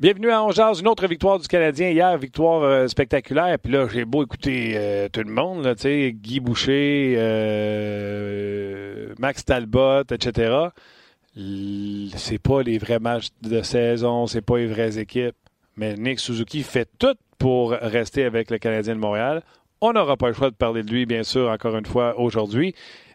Bienvenue à Angers, une autre victoire du Canadien hier, victoire euh, spectaculaire. Puis là, j'ai beau écouter euh, tout le monde, Guy Boucher, euh, Max Talbot, etc. C'est pas les vrais matchs de saison, c'est pas les vraies équipes. Mais Nick Suzuki fait tout pour rester avec le Canadien de Montréal. On n'aura pas le choix de parler de lui, bien sûr, encore une fois aujourd'hui.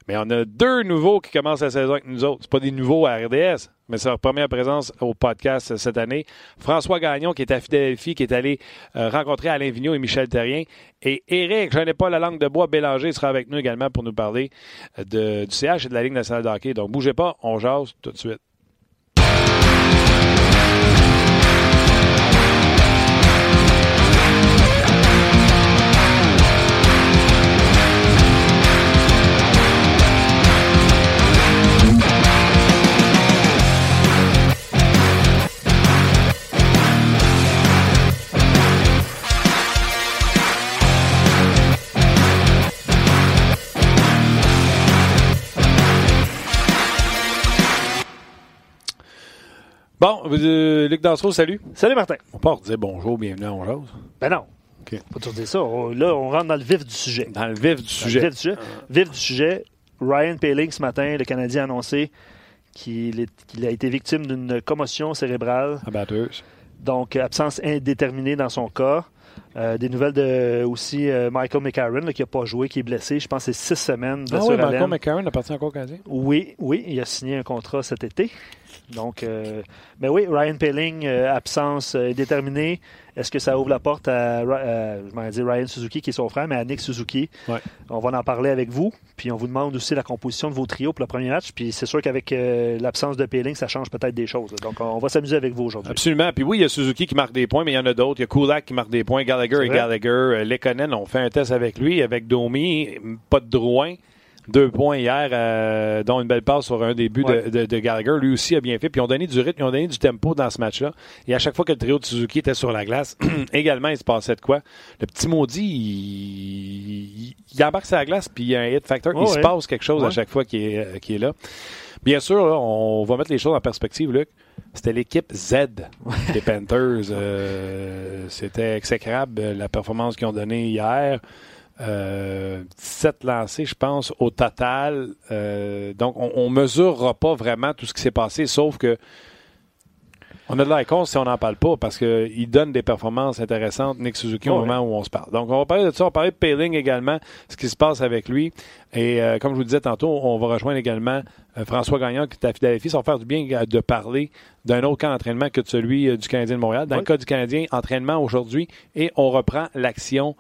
Mais on a deux nouveaux qui commencent la saison avec nous autres. C'est pas des nouveaux à RDS, mais c'est leur première présence au podcast cette année. François Gagnon, qui est à Philadelphie, qui est allé euh, rencontrer Alain Vigneault et Michel Terrien. Et Eric, je n'ai pas la langue de bois, Bélanger sera avec nous également pour nous parler de, du CH et de la Ligue nationale de hockey. Donc, bougez pas, on jase tout de suite. Bon, euh, Luc Dansereau, salut. Salut Martin. On peut dire bonjour, bienvenue à Ongeause. Ben non. OK. Pas toujours dire ça. là, on rentre dans le vif du sujet. Dans le vif du sujet. Le vif du sujet. Vif du sujet. Ryan Paling, ce matin, le Canadien a annoncé qu'il a été victime d'une commotion cérébrale. Abatteuse. Donc, absence indéterminée dans son cas. Euh, des nouvelles de aussi euh, Michael McCarron qui n'a pas joué, qui est blessé. Je pense que c'est six semaines. Ah oui, Michael McCarron appartient encore au Canadien? Oui, oui, il a signé un contrat cet été. Donc, euh, mais oui, Ryan Pelling, euh, absence euh, déterminée. Est-ce que ça ouvre la porte à, je dire Ryan Suzuki, qui est son frère, mais à Nick Suzuki? On va en parler avec vous. Puis on vous demande aussi la composition de vos trios pour le premier match. Puis c'est sûr qu'avec l'absence de Pelling, ça change peut-être des choses. Donc on va s'amuser avec vous aujourd'hui. Absolument. Puis oui, il y a Suzuki qui marque des points, mais il y en a d'autres. Il y a Kulak qui marque des points, Gallagher et Gallagher. Lekonen, on fait un test avec lui, avec Domi, pas de Drouin deux points hier, euh, dont une belle passe sur un début de, Gallagher. Lui aussi a bien fait. Puis ils ont donné du rythme, ils ont donné du tempo dans ce match-là. Et à chaque fois que le trio de Suzuki était sur la glace, également, il se passait de quoi? Le petit maudit, il, il, embarque sur la glace, puis il y a un hit factor. il se passe quelque chose à chaque fois qu'il est, euh, est, là. Bien sûr, on va mettre les choses en perspective, Luc. C'était l'équipe Z des Panthers. Euh, c'était exécrable la performance qu'ils ont donnée hier. Euh, 17 lancés, je pense, au total. Euh, donc, on ne mesurera pas vraiment tout ce qui s'est passé, sauf que on a de la si on n'en parle pas parce qu'il donne des performances intéressantes, Nick Suzuki, au moment où on se parle. Donc, on va parler de ça. On va parler de Payling également, ce qui se passe avec lui. Et euh, comme je vous disais tantôt, on va rejoindre également euh, François Gagnon qui est à Philadelphie. Ça va faire du bien de parler d'un autre cas d'entraînement que de celui du Canadien de Montréal. Dans le cas du Canadien, entraînement aujourd'hui et on reprend l'action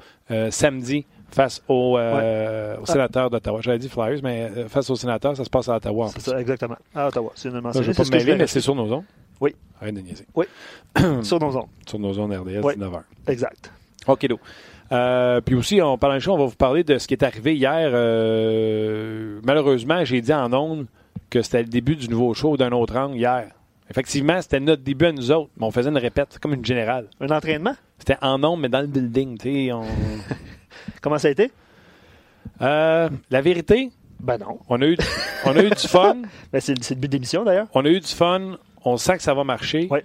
samedi face au, euh, au sénateur d'Ottawa. J'avais dit Flyers, mais euh, face au sénateur, ça se passe à Ottawa. C'est ça, exactement. À Ottawa. C'est une mention. Je ne vais pas me mêler, mais c'est sur nos ondes. Oui. Arrête de niaiser. Oui. sur nos ondes. Sur nos ondes RDS, oui. 19h. Exact. OK, do. Euh, puis aussi, en parlant de show, on va vous parler de ce qui est arrivé hier. Euh, malheureusement, j'ai dit en ondes que c'était le début du nouveau show d'un autre angle hier. Effectivement, c'était notre début à nous autres, mais on faisait une répète, comme une générale. Un entraînement? C'était en ondes, mais dans le building. Tu sais, on... Comment ça a été? Euh, la vérité? Ben non. On a eu, on a eu du fun. Ben c'est, le but d'émission d'ailleurs. On a eu du fun. On sent que ça va marcher. Oui.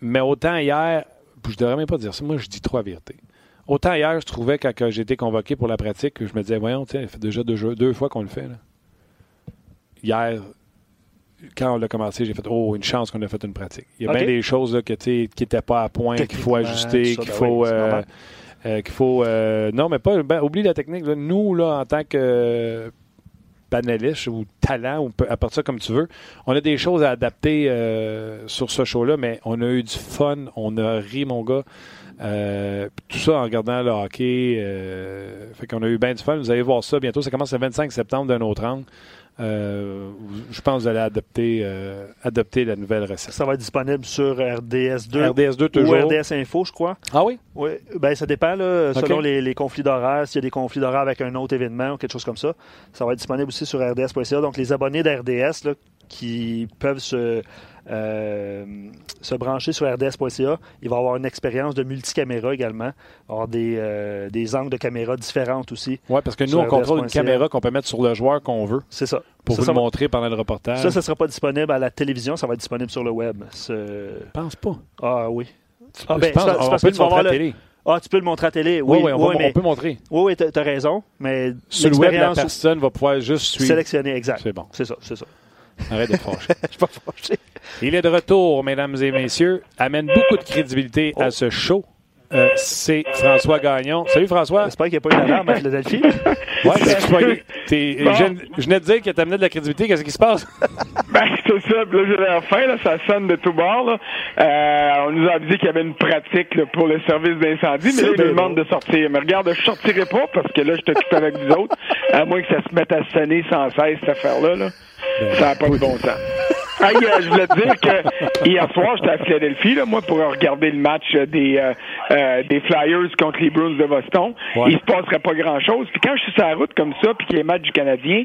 Mais autant hier, je devrais même pas dire ça. Moi, je dis trois vérités. Autant hier, je trouvais quand j'ai été convoqué pour la pratique, que je me disais, voyons, ça fait déjà deux, deux fois qu'on le fait. Hier, quand on l'a commencé, j'ai fait Oh, une chance qu'on a fait une pratique. Il y a bien des choses là, que, qui n'étaient pas à point, qu'il faut ajuster, qu'il ben faut. Euh, qu'il faut. Euh, non, mais pas. Ben, oublie la technique. Nous, là, en tant que panéliste ou talent, ou apporte ça comme tu veux, on a des choses à adapter euh, sur ce show-là, mais on a eu du fun, on a ri, mon gars. tout ça en regardant le hockey. fait qu'on a eu bien du fun. Vous allez voir ça bientôt. Ça commence le 25 septembre d'un autre angle. Euh, je pense que vous allez adopter, euh, adopter la nouvelle recette. Ça va être disponible sur RDS2, RDS2 toujours. ou RDS Info, je crois. Ah oui? Oui. Ben, ça dépend là, selon les, conflits d'horaire. S'il y a des conflits d'horaire avec un autre événement ou quelque chose comme ça, ça va être disponible aussi sur RDS.ca. Donc, les abonnés d'RDS, qui peuvent se, se brancher sur rds.ca. Il va avoir une expérience de multicaméra également, avoir des, des angles de caméra différentes aussi. Oui, parce que nous, on contrôle une caméra qu'on peut mettre sur le joueur qu'on veut. C'est ça. Pour vous le montrer pendant le reportage. Ça, ça ne sera pas disponible à la télévision, ça va être disponible sur le web. Je pense pas. Ah oui. Ah, ben, pense, on peut le montrer à la télé. Ah, tu peux le montrer à télé. Oui, oui, on, mais... on, peut montrer. Oui, oui, tu as raison. Mais Sur le web, la personne va pouvoir juste suivre. Sélectionner, exact. C'est bon. C'est ça, c'est ça. Arrête de fâcher. Je suis pas fâché. Il est de retour, mesdames et messieurs. Amène beaucoup de crédibilité à ce show. Euh, c'est François Gagnon. Salut François. J'espère qu'il n'y a pas eu d'alarme à Philadelphie. ouais, je, bon. je venais de dire que tu amené de la crédibilité. Qu'est-ce qui se passe? ben, c'est ça. Là, j'ai l'air fin. Là, ça sonne de tout bord. Là. Euh, on nous a avisé qu'il y avait une pratique là, pour le service d'incendie, mais là, ils nous demandent de sortir. Mais regarde, je sortirai pas parce que là, je t'occupe avec vous autres. À moins que ça se mette à sonner sans cesse, cette affaire-là. Là. Ben, ça n'a pas de bon sens. Hey, euh, je voulais te dire que hier soir, j'étais à Philadelphie, là, moi, pour regarder le match des, euh, euh, des Flyers contre les Bruins de Boston. Il se passerait pas grand-chose. Puis quand je suis sur la route comme ça, puis qu'il y a les matchs du Canadien,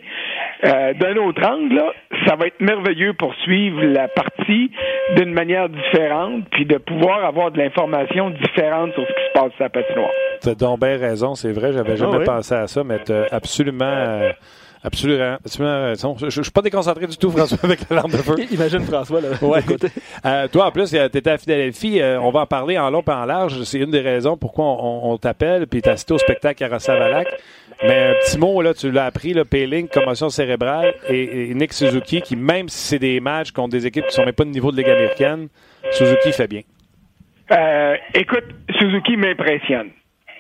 d'un autre angle, là, ça va être merveilleux pour suivre la partie d'une manière différente, puis de pouvoir avoir de l'information différente sur ce qui se passe sur la patinoire. T'as donc bien raison, c'est vrai, j'avais jamais oui. pensé à ça, mais t'as absolument... Absolument. absolument je ne suis pas déconcentré du tout, François, avec la lampe de feu. Imagine François, là, ouais. côté. Euh, toi, en plus, tu étais à Philadelphie. Euh, on va en parler en long et en large. C'est une des raisons pourquoi on, on t'appelle. Puis tu as assisté au spectacle à Rossavalac. Mais un petit mot, là, tu l'as appris, là, Payling, commotion cérébrale, et, et, Nick Suzuki, qui, même si c'est des matchs contre des équipes qui sont même pas de niveau de Ligue américaine, Suzuki fait bien. Euh, écoute, Suzuki m'impressionne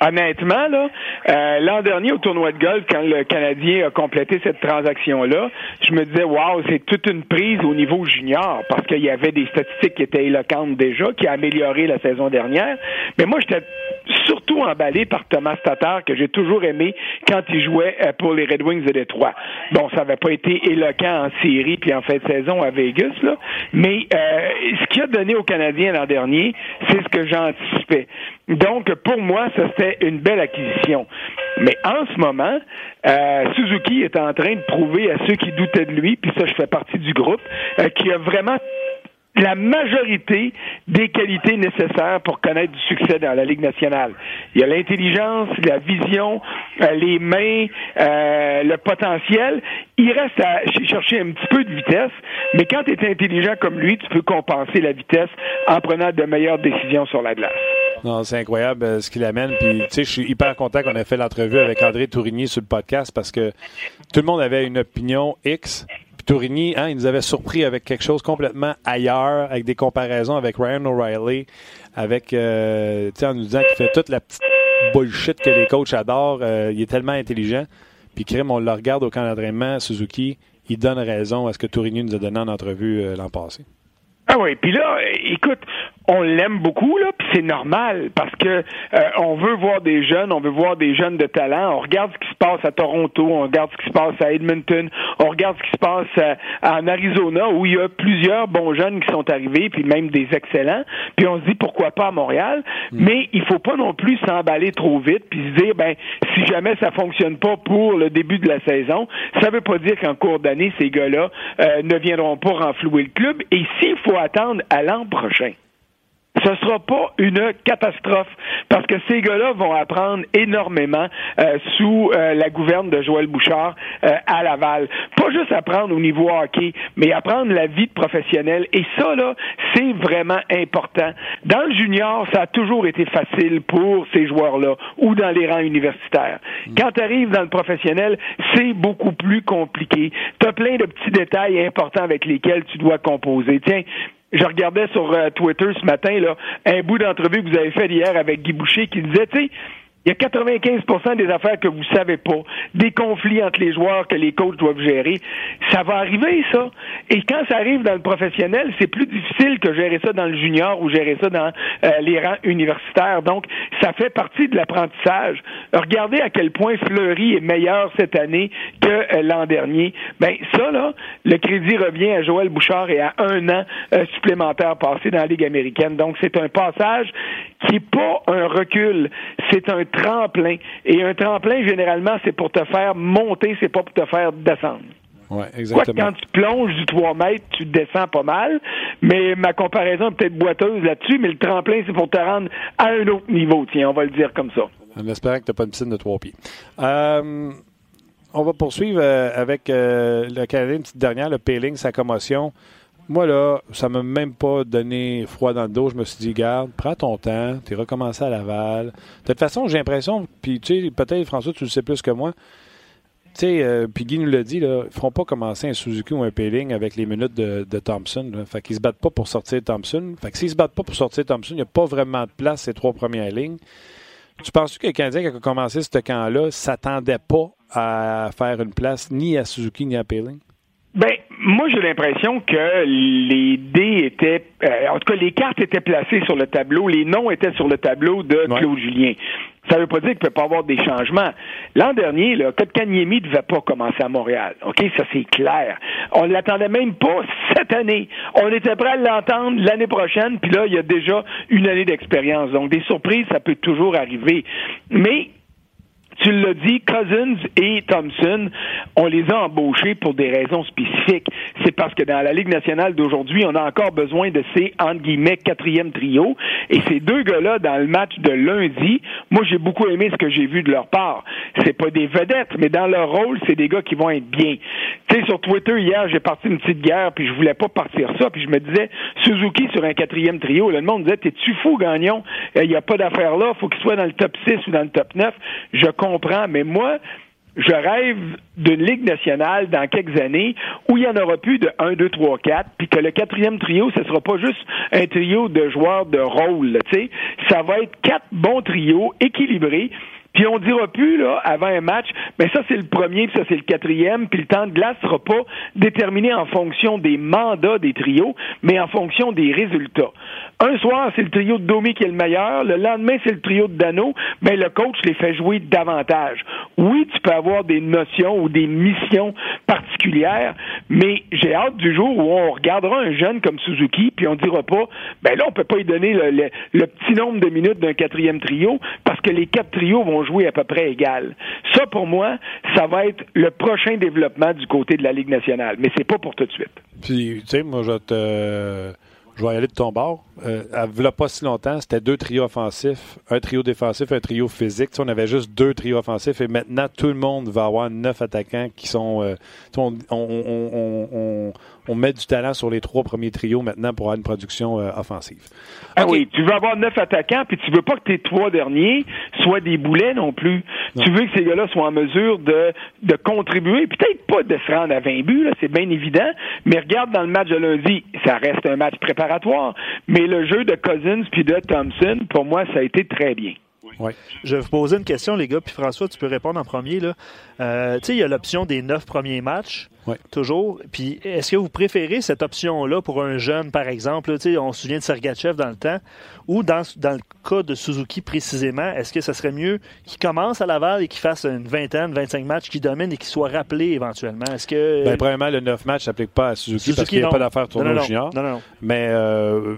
honnêtement, là, euh, l'an dernier au tournoi de golf, quand le Canadien a complété cette transaction-là, je me disais, waouh, c'est toute une prise au niveau junior, parce qu'il y avait des statistiques qui étaient éloquentes déjà, qui a amélioré la saison dernière. Mais moi, j'étais surtout emballé par Thomas Tatar, que j'ai toujours aimé quand il jouait euh, pour les Red Wings de Détroit. Bon, ça n'avait pas été éloquent en série puis en fin de saison à Vegas, là, mais euh, ce qu'il a donné aux Canadiens l'an dernier, c'est ce que j'anticipais. Donc, pour moi, ça c'était une belle acquisition. Mais en ce moment, euh, Suzuki est en train de prouver à ceux qui doutaient de lui, puis ça, je fais partie du groupe, euh, qui a vraiment la majorité des qualités nécessaires pour connaître du succès dans la Ligue nationale. Il y a l'intelligence, la vision, euh, les mains, euh, le potentiel. Il reste à chercher un petit peu de vitesse, mais quand tu es intelligent comme lui, tu peux compenser la vitesse en prenant de meilleures décisions sur la glace. Non, c'est incroyable euh, ce qu'il amène. Puis, tu sais, je suis hyper content qu'on ait fait l'entrevue avec André Tourigny sur le podcast parce que tout le monde avait une opinion X. Puis Tourigny, hein, il nous avait surpris avec quelque chose complètement ailleurs, avec des comparaisons avec Ryan O'Reilly, avec, euh, tu sais, en nous disant qu'il fait toute la petite bullshit que les coachs adorent. Euh, il est tellement intelligent. Puis, Krim, on le regarde au camp d'entraînement, Suzuki, il donne raison à ce que Tourigny nous a donné en entrevue l'an passé. Ah oui, puis là, écoute, on l'aime beaucoup là, puis c'est normal parce que euh, on veut voir des jeunes, on veut voir des jeunes de talent. On regarde ce qui se passe à Toronto, on regarde ce qui se passe à Edmonton, on regarde ce qui se passe euh, en Arizona où il y a plusieurs bons jeunes qui sont arrivés, puis même des excellents. Puis on se dit pourquoi pas à Montréal, mais il faut pas non plus s'emballer trop vite puis se dire ben si jamais ça fonctionne pas pour le début de la saison, ça veut pas dire qu'en cours d'année ces gars-là euh, ne viendront pas renflouer le club. Et s'il faut attendre à l'an prochain ce sera pas une catastrophe parce que ces gars-là vont apprendre énormément euh, sous euh, la gouverne de Joël Bouchard euh, à Laval. Pas juste apprendre au niveau hockey, mais apprendre la vie de professionnel. Et ça, là, c'est vraiment important. Dans le junior, ça a toujours été facile pour ces joueurs-là ou dans les rangs universitaires. Quand tu arrives dans le professionnel, c'est beaucoup plus compliqué. Tu as plein de petits détails importants avec lesquels tu dois composer. Tiens, je regardais sur euh, Twitter ce matin là, un bout d'entrevue que vous avez fait hier avec Guy Boucher qui disait, tu il y a 95% des affaires que vous savez pas, des conflits entre les joueurs que les coachs doivent gérer. Ça va arriver, ça. Et quand ça arrive dans le professionnel, c'est plus difficile que gérer ça dans le junior ou gérer ça dans euh, les rangs universitaires. Donc, ça fait partie de l'apprentissage. Regardez à quel point Fleury est meilleur cette année que euh, l'an dernier. Ben ça, là, le crédit revient à Joël Bouchard et à un an euh, supplémentaire passé dans la Ligue américaine. Donc, c'est un passage qui est pas un recul, c'est un tremplin. Et un tremplin, généralement, c'est pour te faire monter, c'est pas pour te faire descendre. Ouais, exactement. Quoi, quand tu plonges du 3 mètres, tu descends pas mal, mais ma comparaison est peut-être boiteuse là-dessus, mais le tremplin, c'est pour te rendre à un autre niveau, tiens, on va le dire comme ça. En espérant que tu n'as pas une piscine de trois pieds. Euh, on va poursuivre euh, avec euh, le Canadien, une petite dernière, le Péling, sa commotion. Moi, là, ça m'a même pas donné froid dans le dos. Je me suis dit, garde, prends ton temps, tu es recommencé à Laval. De toute façon, j'ai l'impression, puis tu sais, peut-être, François, tu le sais plus que moi, tu sais, euh, puis Guy nous l'a dit, là, ils feront pas commencer un Suzuki ou un Péling avec les minutes de, Thompson. Là. Fait qu'ils se battent pas pour sortir Thompson. Fait que s'ils se battent pas pour sortir Thompson, il n'y a pas vraiment de place ces trois premières lignes. Tu penses que le Canadien, qui a commencé ce camp-là, s'attendait pas à faire une place ni à Suzuki ni à Péling? Ben, moi, j'ai l'impression que les dés étaient, euh, en tout cas, les cartes étaient placées sur le tableau, les noms étaient sur le tableau de Claude Julien. Ça ne veut pas dire qu'il ne peut pas avoir des changements. L'an dernier, là, Kotkaniemi ne devait pas commencer à Montréal. OK? Ça, c'est clair. On ne l'attendait même pas cette année. On était prêt à l'entendre l'année prochaine, puis là, il y a déjà une année d'expérience. Donc, des surprises, ça peut toujours arriver. Mais tu l'as dit, Cousins et Thompson, on les a embauchés pour des raisons spécifiques. C'est parce que dans la Ligue nationale d'aujourd'hui, on a encore besoin de ces, entre guillemets, quatrième trio. Et ces deux gars-là, dans le match de lundi, moi, j'ai beaucoup aimé ce que j'ai vu de leur part. C'est pas des vedettes, mais dans leur rôle, c'est des gars qui vont être bien. Tu sais, sur Twitter, hier, j'ai parti une petite guerre, puis je voulais pas partir ça, puis je me disais, Suzuki sur un quatrième trio, le monde disait, t'es-tu fou, Gagnon? Il n'y a pas d'affaire là, faut qu'il soit dans le top 6 ou dans le top 9. Je mais moi, je rêve d'une Ligue nationale dans quelques années où il n'y en aura plus de 1, 2, 3, 4, puis que le quatrième trio, ce ne sera pas juste un trio de joueurs de rôle. Ça va être quatre bons trios équilibrés puis on dira plus là avant un match, mais ça c'est le premier, puis ça c'est le quatrième, puis le temps de glace sera pas déterminé en fonction des mandats des trios, mais en fonction des résultats. Un soir c'est le trio de Domi qui est le meilleur, le lendemain c'est le trio de Dano, mais le coach les fait jouer davantage. Oui, tu peux avoir des notions ou des missions particulières, mais j'ai hâte du jour où on regardera un jeune comme Suzuki, puis on dira pas, ben là on peut pas lui donner le, le petit nombre de minutes d'un quatrième trio parce que les quatre trios vont jouer à peu près égal. Ça, pour moi, ça va être le prochain développement du côté de la Ligue nationale, mais c'est pas pour tout de suite. Puis, tu sais, moi, je te je vais aller de ton bord. Euh, il pas si longtemps, c'était deux trios offensifs, un trio défensif, un trio physique. on avait juste deux trios offensifs et maintenant, tout le monde va avoir neuf attaquants qui sont. Euh, on, met du talent sur les trois premiers trios maintenant pour avoir une production euh, offensive. Ah oui, tu veux avoir neuf attaquants, puis tu veux pas que tes trois derniers soient des boulets non plus. Tu veux que ces gars-là soient en mesure de, de contribuer, peut-être pas de se rendre à 20 buts, c'est bien évident, mais regarde dans le match de lundi, ça reste un match préparatoire, mais le jeu de Cousins puis de Thompson, pour moi, ça a été très bien. Je vais vous poser une question, les gars, puis François, tu peux répondre en premier. Là. Euh, tu sais, il y a l'option des neuf premiers matchs, toujours. Puis, est-ce que vous préférez cette option-là pour un jeune, par exemple? on se souvient de Sergachev dans le temps, ou dans, dans le cas de Suzuki précisément, est-ce que ce serait mieux qu'il commence à Laval et qu'il fasse une vingtaine, 25 matchs, qu'il domine et qu'il soit rappelé éventuellement? Est-ce que. Ben, premièrement, le neuf matchs s'applique pas à Suzuki, parce qu'il n'y a pas d'affaire tournoi junior. Non, non, Mais euh,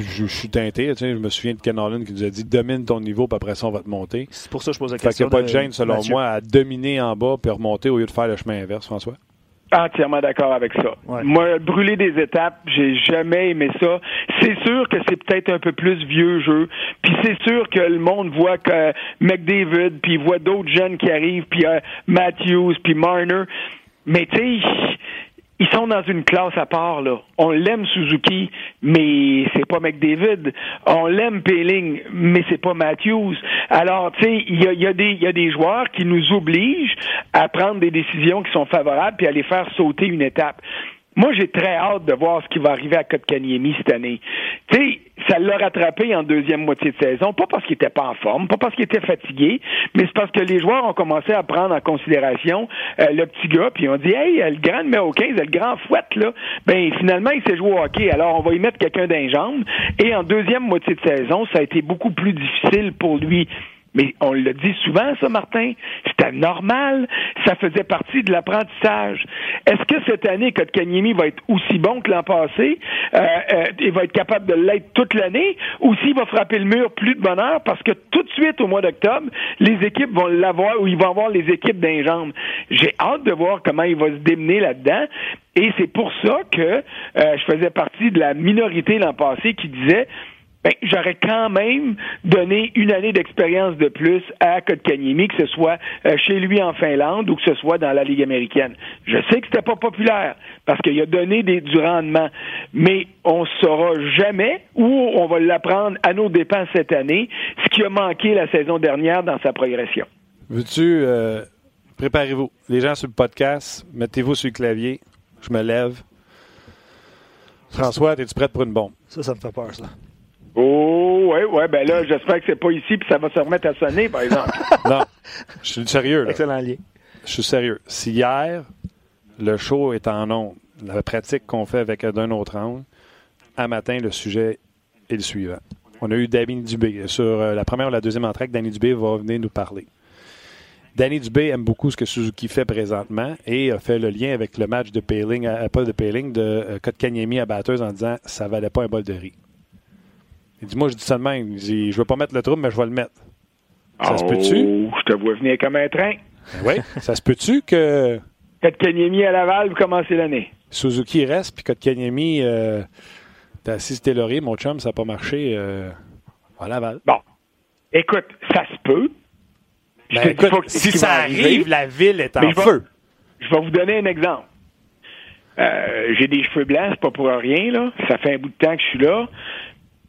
je, suis teinté. Tu sais, je me souviens de Ken Holland qui nous a dit domine ton niveau, puis après ça, on va te monter. C'est pour ça que je pose la question. Fait qu'il n'y a pas de gêne, selon moi, à dominer en bas puis remonter au lieu de faire le chemin inverse, François. Entièrement d'accord avec ça. Moi, brûler des étapes, j'ai jamais aimé ça. C'est sûr que c'est peut-être un peu plus vieux jeu. Puis c'est sûr que le monde voit que McDavid, puis voit d'autres jeunes qui arrivent, puis euh, Matthews, puis Marner. Mais tu sais, ils sont dans une classe à part là. On l'aime Suzuki, mais c'est pas McDavid. On l'aime Peeling, mais c'est pas Matthews. Alors, tu sais, il y a, y, a y a, des joueurs qui nous obligent à prendre des décisions qui sont favorables puis à les faire sauter une étape. Moi, j'ai très hâte de voir ce qui va arriver à Kotkaniemi cette année. Tu sais, ça l'a rattrapé en deuxième moitié de saison, pas parce qu'il était pas en forme, pas parce qu'il était fatigué, mais c'est parce que les joueurs ont commencé à prendre en considération euh, le petit gars, puis on dit Hey, le grand numéro 15, le grand fouette, là, ben finalement, il s'est joué au hockey, alors on va y mettre quelqu'un d'un jambe. Et en deuxième moitié de saison, ça a été beaucoup plus difficile pour lui Mais on le dit souvent, ça, Martin. C'était normal. Ça faisait partie de l'apprentissage. Est-ce que cette année, Kotkaniemi va être aussi bon que l'an passé euh, euh, et va être capable de l'être toute l'année ou s'il va frapper le mur plus de bonheur parce que tout de suite, au mois d'octobre, les équipes vont l'avoir ou ils vont avoir les équipes d'un. J'ai hâte de voir comment il va se démener là-dedans. Et c'est pour ça que euh, je faisais partie de la minorité l'an passé qui disait ben, j'aurais quand même donné une année d'expérience de plus à Kotkaniemi, que ce soit euh, chez lui en Finlande ou que ce soit dans la Ligue américaine. Je sais que c'était pas populaire parce qu'il a donné des, du rendement, mais on saura jamais où on va l'apprendre à nos dépens cette année, ce qui a manqué la saison dernière dans sa progression. Veux-tu, euh, préparez-vous, les gens sur le podcast, mettez-vous sur le clavier, je me lève. François, es-tu prête pour une bombe? Ça, ça me fait peur, ça. Oh, ouais, ouais, ben là, j'espère que c'est pas ici, puis ça va se remettre à sonner, par exemple. non, je suis sérieux, là. Excellent lien. Je suis sérieux. Si hier, le show est en ondes, la pratique qu'on fait avec d'un autre angle, à matin, le sujet est le suivant. On a eu Danny Dubé. Sur euh, la première ou la deuxième entrée, Danny Dubé va venir nous parler. Danny Dubé aime beaucoup ce que Suzuki fait présentement et a fait le lien avec le match de Paling, à, pas de Paling, de euh, Kotkaniemi à batteuse en disant ça valait pas un bol de riz. Il dit Moi, je dis ça de même. Il dit Je veux pas mettre le trouble, mais je vais le mettre. Ça se peut-tu? Oh, je te vois venir comme un train. Ben oui. ça se peut-tu que Kotkaniemi à Laval, vous commencez l'année. Suzuki reste, puis Kotkaniemi, euh, t'as assisté laurier, mon chum, ça n'a pas marché euh, à Laval. Bon. Écoute, ça se peut. Ben, écoute, si ça arrive, arriver, la ville est en je feu. Je vais vous donner un exemple. Euh, j'ai des cheveux blancs, c'est pas pour rien, là. Ça fait un bout de temps que je suis là.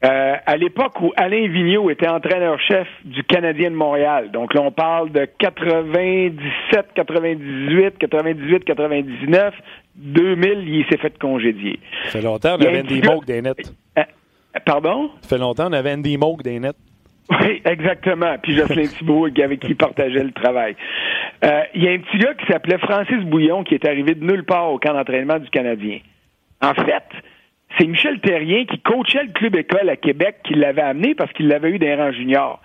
Euh, à l'époque où Alain Vigneault était entraîneur-chef du Canadien de Montréal, donc là on parle de 97, 98, 98, 99, 2000, il s'est fait congédier. Ça fait longtemps, on avait Andy Moog des nets. Euh, pardon? Ça fait longtemps, on avait Andy Moog des nets. Oui, exactement. Puis Jocelyn Thibault avec qui il partageait le travail. Euh, Il y a un petit gars qui s'appelait Francis Bouillon qui est arrivé de nulle part au camp d'entraînement du Canadien. En fait, c'est Michel Terrien qui coachait le club école à Québec qui l'avait amené parce qu'il l'avait eu des rangs juniors.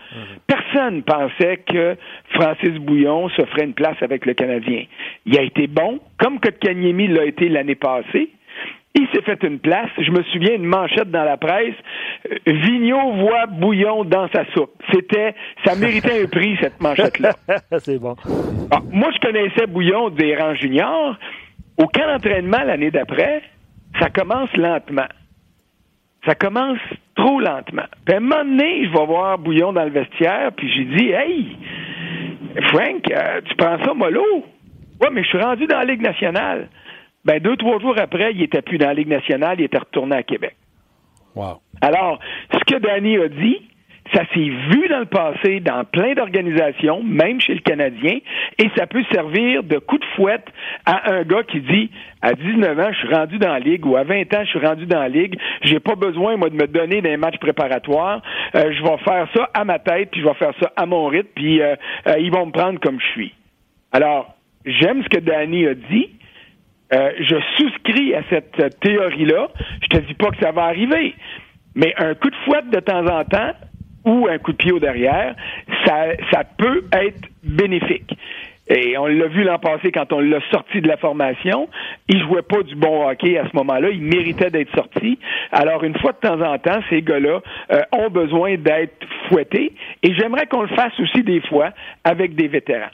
Personne pensait que Francis Bouillon se ferait une place avec le Canadien. Il a été bon, comme Kotkaniemi l'a été l'année passée. Il s'est fait une place. Je me souviens une manchette dans la presse. Euh, Vigneault voit Bouillon dans sa soupe. C'était, ça méritait un prix cette manchette-là. c'est bon. Ah, moi, je connaissais Bouillon des rangs juniors. Au camp d'entraînement l'année d'après, ça commence lentement. Ça commence trop lentement. Puis à un moment donné, je vais voir Bouillon dans le vestiaire, puis j'ai dit Hey, Frank, euh, tu prends ça mollo? Ouais, mais je suis rendu dans la Ligue nationale. Ben, deux, trois jours après, il était plus dans la Ligue nationale, il était retourné à Québec. Wow. Alors, ce que Danny a dit, ça s'est vu dans le passé dans plein d'organisations, même chez le Canadien, et ça peut servir de coup de fouette à un gars qui dit à 19 ans, je suis rendu dans la ligue, ou à 20 ans, je suis rendu dans la ligue, j'ai pas besoin, moi, de me donner des matchs préparatoires, Euh, je vais faire ça à ma tête, puis je vais faire ça à mon rythme, puis euh, euh, ils vont me prendre comme je suis. Alors, j'aime ce que Danny a dit, euh, je souscris à cette théorie-là. Je te dis pas que ça va arriver, mais un coup de fouette de temps en temps ou un coup de pied au derrière, ça, ça peut être bénéfique. Et on l'a vu l'an passé quand on l'a sorti de la formation. Il jouait pas du bon hockey à ce moment-là. Il méritait d'être sorti. Alors, une fois de temps en temps, ces gars-là euh, ont besoin d'être fouettés. Et j'aimerais qu'on le fasse aussi des fois avec des vétérans.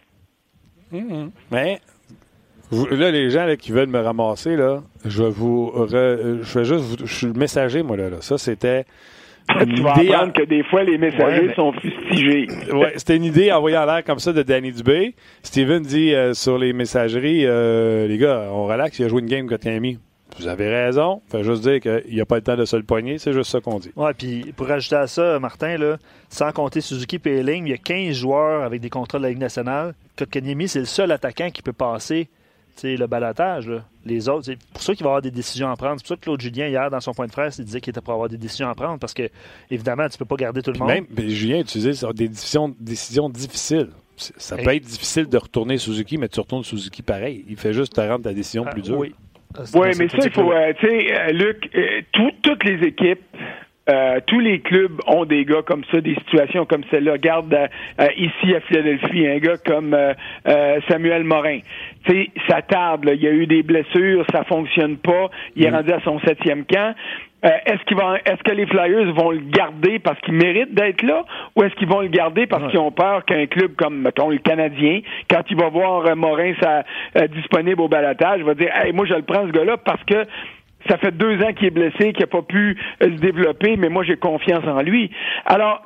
Mais vous- là, les gens là, qui veulent me ramasser, là, je vais vous re- je vais juste vous, je suis le messager, moi, là. là. Ça, c'était tu vas idée. apprendre que des fois, les messagers Ouais, mais- sont fustigés. Ouais, c'était une idée envoyée en l'air comme ça de Danny Dubé. Steven dit euh, sur les messageries, euh, les gars, on relaxe, il a joué une game contre Camille. Vous avez raison. Fait juste dire qu'il n'y a pas le temps de se le poigner, c'est juste ça qu'on dit. Ouais, puis pour ajouter à ça, Martin, là, sans compter Suzuki et Eling, il y a 15 joueurs avec des contrats de la Ligue nationale. Kotkaniemi, c'est le seul attaquant qui peut passer le balotage. là. Les autres, c'est pour ça qu'il va y avoir des décisions à prendre. C'est pour ça que Claude Julien, hier, dans son point de presse, il disait qu'il était pour avoir des décisions à prendre parce que, évidemment, tu peux pas garder tout le Puis monde. même, ben, Julien sur des décisions, décisions difficiles. Ça peut être difficile de retourner Suzuki, mais tu retournes Suzuki pareil. Il fait juste te rendre ta décision Ah, plus dure. Oui. Oui, mais ça, il faut, euh, tu sais, euh, Luc, euh, tout- toutes les équipes Euh, tous les clubs ont des gars comme ça, des situations comme celle-là. Regarde euh, ici à Philadelphie, un gars comme Samuel Morin. sais, ça tarde. Là. Il y a eu des blessures, ça fonctionne pas. Il est mm. rendu à son septième camp. Euh, est-ce qu'ils vont, est-ce que les Flyers vont le garder parce qu'ils méritent d'être là, ou est-ce qu'ils vont le garder parce qu'ils ont peur qu'un club comme mettons le Canadien, quand il va voir euh, Morin ça, euh, disponible au balotage, va dire, hey, moi je le prends ce gars-là parce que ça fait deux ans qu'il est blessé, qu'il n'a pas pu se développer, mais moi j'ai confiance en lui. Alors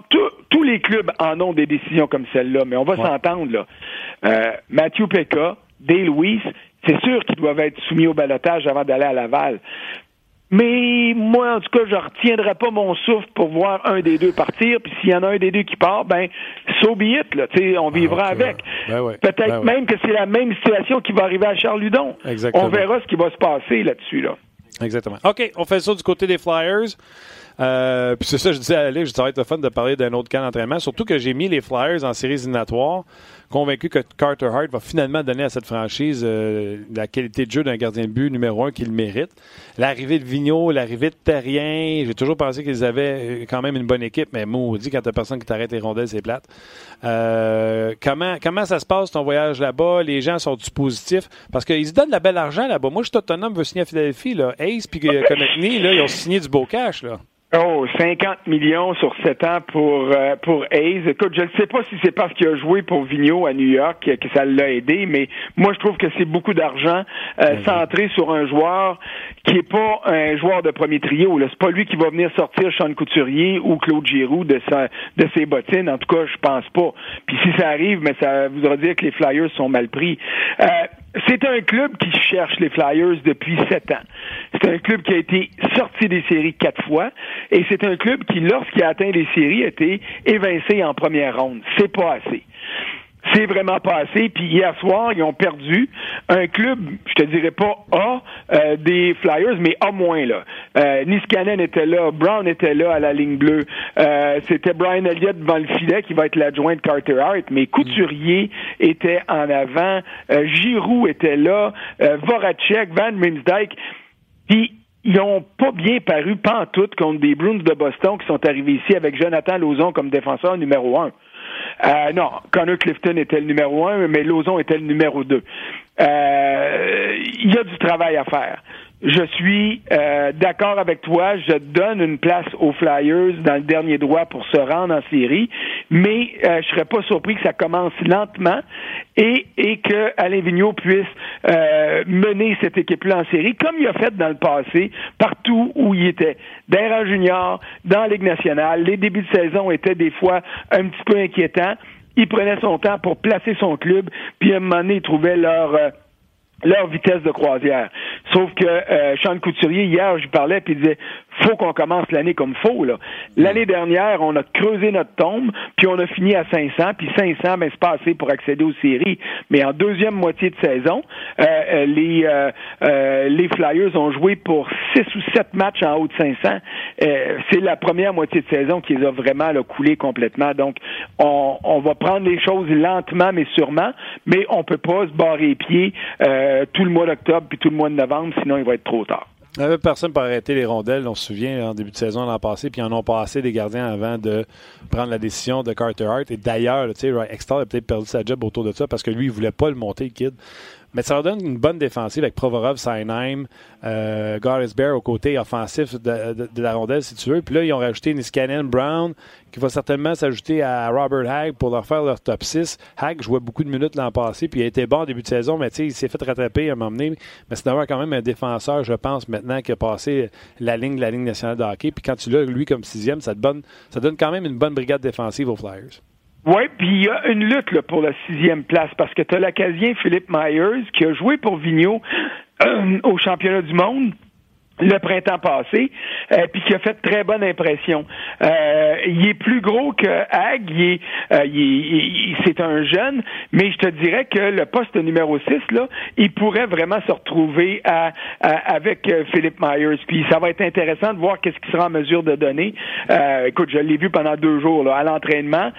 tous les clubs en ont des décisions comme celle-là, mais on va s'entendre là. Euh, Matthew Pekka, Dale Weiss, c'est sûr qu'ils doivent être soumis au balotage avant d'aller à Laval. Mais moi, en tout cas, je retiendrai pas mon souffle pour voir un des deux partir. Puis s'il y en a un des deux qui part, ben, so be it, là. on ah, vivra avec. Ben Peut-être ben même que c'est la même situation qui va arriver à Charles Ludon. On verra ce qui va se passer là-dessus, là. Exactement. OK, on fait ça du côté des Flyers. Euh, puis c'est ça, je disais à Alex, ça va être le fun de parler d'un autre cas d'entraînement. Surtout que j'ai mis les Flyers en séries éliminatoires, convaincu que Carter Hart va finalement donner à cette franchise euh, la qualité de jeu d'un gardien de but numéro un qu'il mérite. L'arrivée de Vigneault, l'arrivée de Terrien, j'ai toujours pensé qu'ils avaient euh, quand même une bonne équipe, mais maudit quand t'as personne qui t'arrête les rondelles, c'est plate. comment, comment ça se passe ton voyage là-bas? Les gens sont-du positifs? Parce qu'ils se donnent la belle argent là-bas. Moi, je suis autonome, veut signer à Philadelphie. Là. Ace puis Konechny, là, ils ont signé du beau cash. Là. Oh, 50 millions sur 7 ans pour euh, pour Hayes. Écoute, je ne sais pas si c'est parce qu'il a joué pour Vigneault à New York que ça l'a aidé, mais moi je trouve que c'est beaucoup d'argent euh, mhm. centré sur un joueur qui est pas un joueur de premier trio. C'est pas lui qui va venir sortir Sean Couturier ou Claude Giroux de sa de ses bottines. En tout cas, je pense pas. Puis si ça arrive, mais ça voudra dire que les Flyers sont mal pris. Euh, c'est un club qui cherche les Flyers depuis sept ans. C'est un club qui a été sorti des séries quatre fois et c'est un club qui, lorsqu'il a atteint les séries, a été évincé en première ronde. C'est pas assez c'est vraiment passé. Puis hier soir, ils ont perdu un club, je te dirais pas A euh, des Flyers, mais A moins là. Euh, Niskanen était là, Brown était là à la ligne bleue. Euh, C'était Brian Elliott devant le filet qui va être l'adjoint de Carter Hart, mais Couturier était en avant, euh, Giroux était là, euh, Voracek, Van Riemsdyk. Puis ils n'ont pas bien paru pantoute contre des Bruins de Boston qui sont arrivés ici avec Jonathan Lauzon comme défenseur numéro un. Euh, non, Connor Clifton était le numéro un, mais Lozon était le numéro deux. Euh, il y a du travail à faire je suis euh, d'accord avec toi. Je donne une place aux Flyers dans le dernier droit pour se rendre en série, mais euh, je serais pas surpris que ça commence lentement et, et que Alain Vigneault puisse euh, mener cette équipe-là en série, comme il a fait dans le passé, partout où il était. Dans junior, dans la Ligue nationale, les débuts de saison étaient des fois un petit peu inquiétants. Il prenait son temps pour placer son club, puis à un moment donné, il trouvait leur leur vitesse de croisière. Sauf que euh, Sean Couturier, hier, je parlais, puis il disait faut qu'on commence l'année comme faut. Là. L'année dernière, on a creusé notre tombe, puis on a fini à 500, puis 500, ben, c'est pas assez pour accéder aux séries. Mais en deuxième moitié de saison, euh, euh les, euh, euh, les Flyers ont joué pour 6 ou 7 matchs en haut de 500. c'est la première moitié de saison qui les a vraiment là, coulés complètement. Donc, on, on va prendre les choses lentement, mais sûrement, mais on peut pas se barrer les pieds tout le mois d'octobre puis tout le mois de novembre, sinon il va être trop tard. Il n'y avait personne pour arrêter les rondelles, on se souvient, en début de saison l'an passé, puis ils en ont passé des gardiens avant de prendre la décision de Carter Hart. Et d'ailleurs, tu sais, Extar a peut-être perdu sa job autour de ça parce que lui, il voulait pas le monter, le kid. Mais ça leur donne une bonne défensive avec Provorov, Seinheim, euh, Bear au côté offensif de, la rondelle, si tu veux. Puis là, ils ont rajouté Niskanen Brown, qui va certainement s'ajouter à Robert Hagg pour leur faire leur top 6. Hagg jouait beaucoup de minutes l'an passé, puis il a été bon en début de saison, mais il s'est fait rattraper à un moment donné. Mais c'est d'avoir quand même un défenseur, je pense, maintenant, qui a passé la ligne de la ligne nationale de hockey. Puis quand tu l'as, lui, comme sixième, ça, te donne, ça donne quand même une bonne brigade défensive aux Flyers. Oui, puis il y a une lutte là, pour la sixième place parce que tu as l'Acadien Philippe Myers qui a joué pour Vigneault euh, au championnat du monde le printemps passé, euh, puis qui a fait très bonne impression. Euh, il est plus gros que Hag, il est, euh, c'est un jeune, mais je te dirais que le poste numéro 6, là, il pourrait vraiment se retrouver à, avec euh, Philippe Myers. Puis ça va être intéressant de voir qu'est-ce qu'il sera en mesure de donner. Euh, écoute, je l'ai vu pendant deux jours là, à l'entraînement,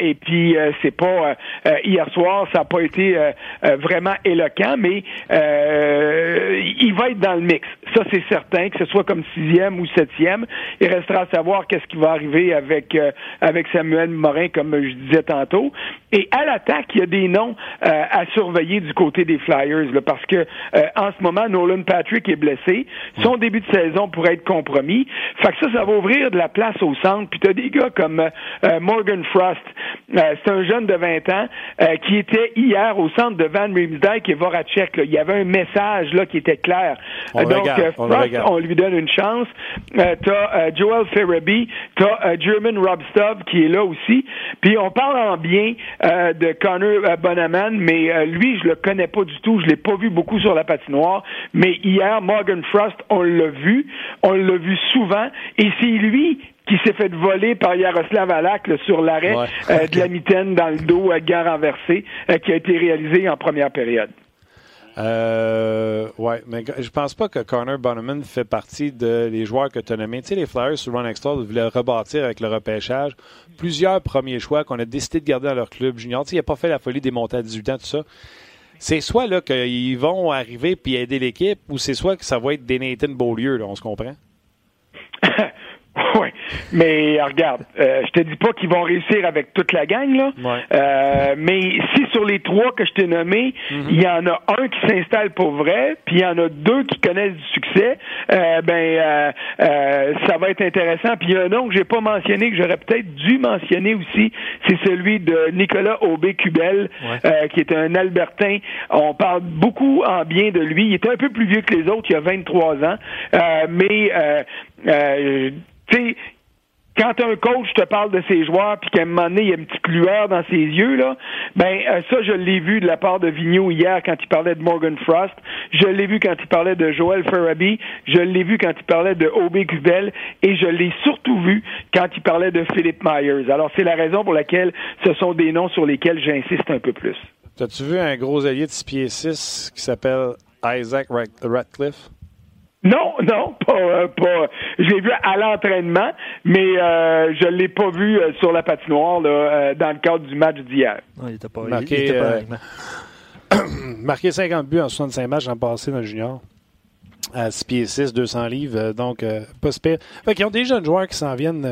et puis c'est pas hier soir, ça n'a pas été vraiment éloquent, mais il va être dans le mix. Ça, c'est certain que ce soit comme sixième ou septième. Il restera à savoir qu'est-ce qui va arriver avec euh, avec Samuel Morin, comme je disais tantôt. Et à l'attaque, il y a des noms euh, à surveiller du côté des Flyers, là, parce que euh, en ce moment, Nolan Patrick est blessé. Son début de saison pourrait être compromis. Fait que ça, ça va ouvrir de la place au centre. Puis t'as des gars comme Morgan Frost. c'est un jeune de 20 ans qui était hier au centre de Van Riemsdyk et Voracek. Il y avait un message là qui était clair. Donc, on, lui donne une chance. t'as Joel Ferraby, t'as German Robstov qui est là aussi. Puis on parle en bien euh, de Connor euh, Bonaman, mais euh, lui, je le connais pas du tout. Je l'ai pas vu beaucoup sur la patinoire. Mais hier, Morgan Frost, on l'a vu. On l'a vu souvent. Et c'est lui qui s'est fait voler par Yaroslav Alak sur l'arrêt de la mitaine dans le dos à gare renversé, qui a été réalisé en première période. Euh, ouais, mais je pense pas que Connor Bonneman fait partie de les joueurs que tu as nommés. Tu sais, les Flyers sur Run Extra voulaient rebâtir avec le repêchage plusieurs premiers choix qu'on a décidé de garder dans leur club junior. Tu sais, il n'a pas fait la folie des montées à 18 ans, tout ça. C'est soit là qu'ils vont arriver puis aider l'équipe, ou c'est soit que ça va être des Nathan Beaulieu, on se comprend? Oui, mais regarde, euh, je te dis pas qu'ils vont réussir avec toute la gang là, euh, mais si sur les trois que je t'ai nommés, mhm. il y en a un qui s'installe pour vrai, puis il y en a deux qui connaissent du succès, euh, ben ça va être intéressant. Puis il y a un nom que j'ai pas mentionné que j'aurais peut-être dû mentionner aussi, c'est celui de Nicolas Aubé-Cubel, qui est un Albertain. On parle beaucoup en bien de lui. Il était un peu plus vieux que les autres, il a 23 ans, mais tu sais, quand un coach te parle de ses joueurs puis qu'à un moment donné, il y a une petite lueur dans ses yeux, là, ben euh, ça, je l'ai vu de la part de Vigneault hier quand il parlait de Morgan Frost. Je l'ai vu quand il parlait de Joel Faraby. Je l'ai vu quand il parlait de O.B. Kubel. Et je l'ai surtout vu quand il parlait de Philip Myers. Alors, c'est la raison pour laquelle ce sont des noms sur lesquels j'insiste un peu plus. T'as-tu vu un gros allié de 6 pieds 6 qui s'appelle Isaac Ratcliffe? Non, non, pas, euh, pas. Je l'ai vu à l'entraînement, mais euh, je l'ai pas vu euh, sur la patinoire là, euh, dans le cadre du match d'hier. il était pas, marqué, il, pas marqué 50 buts en 65 matchs en passé dans le junior. À 6 pieds 6, 200 livres, donc pas super. Fait qu'ils ont des jeunes joueurs qui s'en viennent,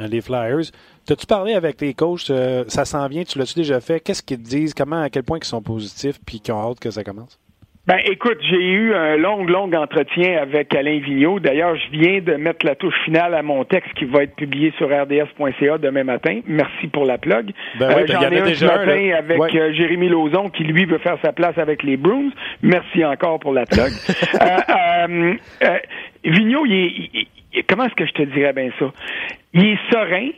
les Flyers. T'as-tu parlé avec les coachs? ça s'en vient, tu l'as-tu déjà fait? Qu'est-ce qu'ils te disent? Comment, à quel point ils sont positifs puis qu'ils ont hâte que ça commence? Ben, écoute, j'ai eu un long, long entretien avec Alain Vigneault. D'ailleurs, je viens de mettre la touche finale à mon texte qui va être publié sur rds.ca demain matin. Merci pour la plug. Ben oui, euh, ben, J'en ai un déjà ce matin avec euh, Jérémy Lauzon qui, lui, veut faire sa place avec les Bruins. Merci encore pour la plug. euh, euh, Vigneault, il est, comment est-ce que je te dirais bien ça? Il est serein,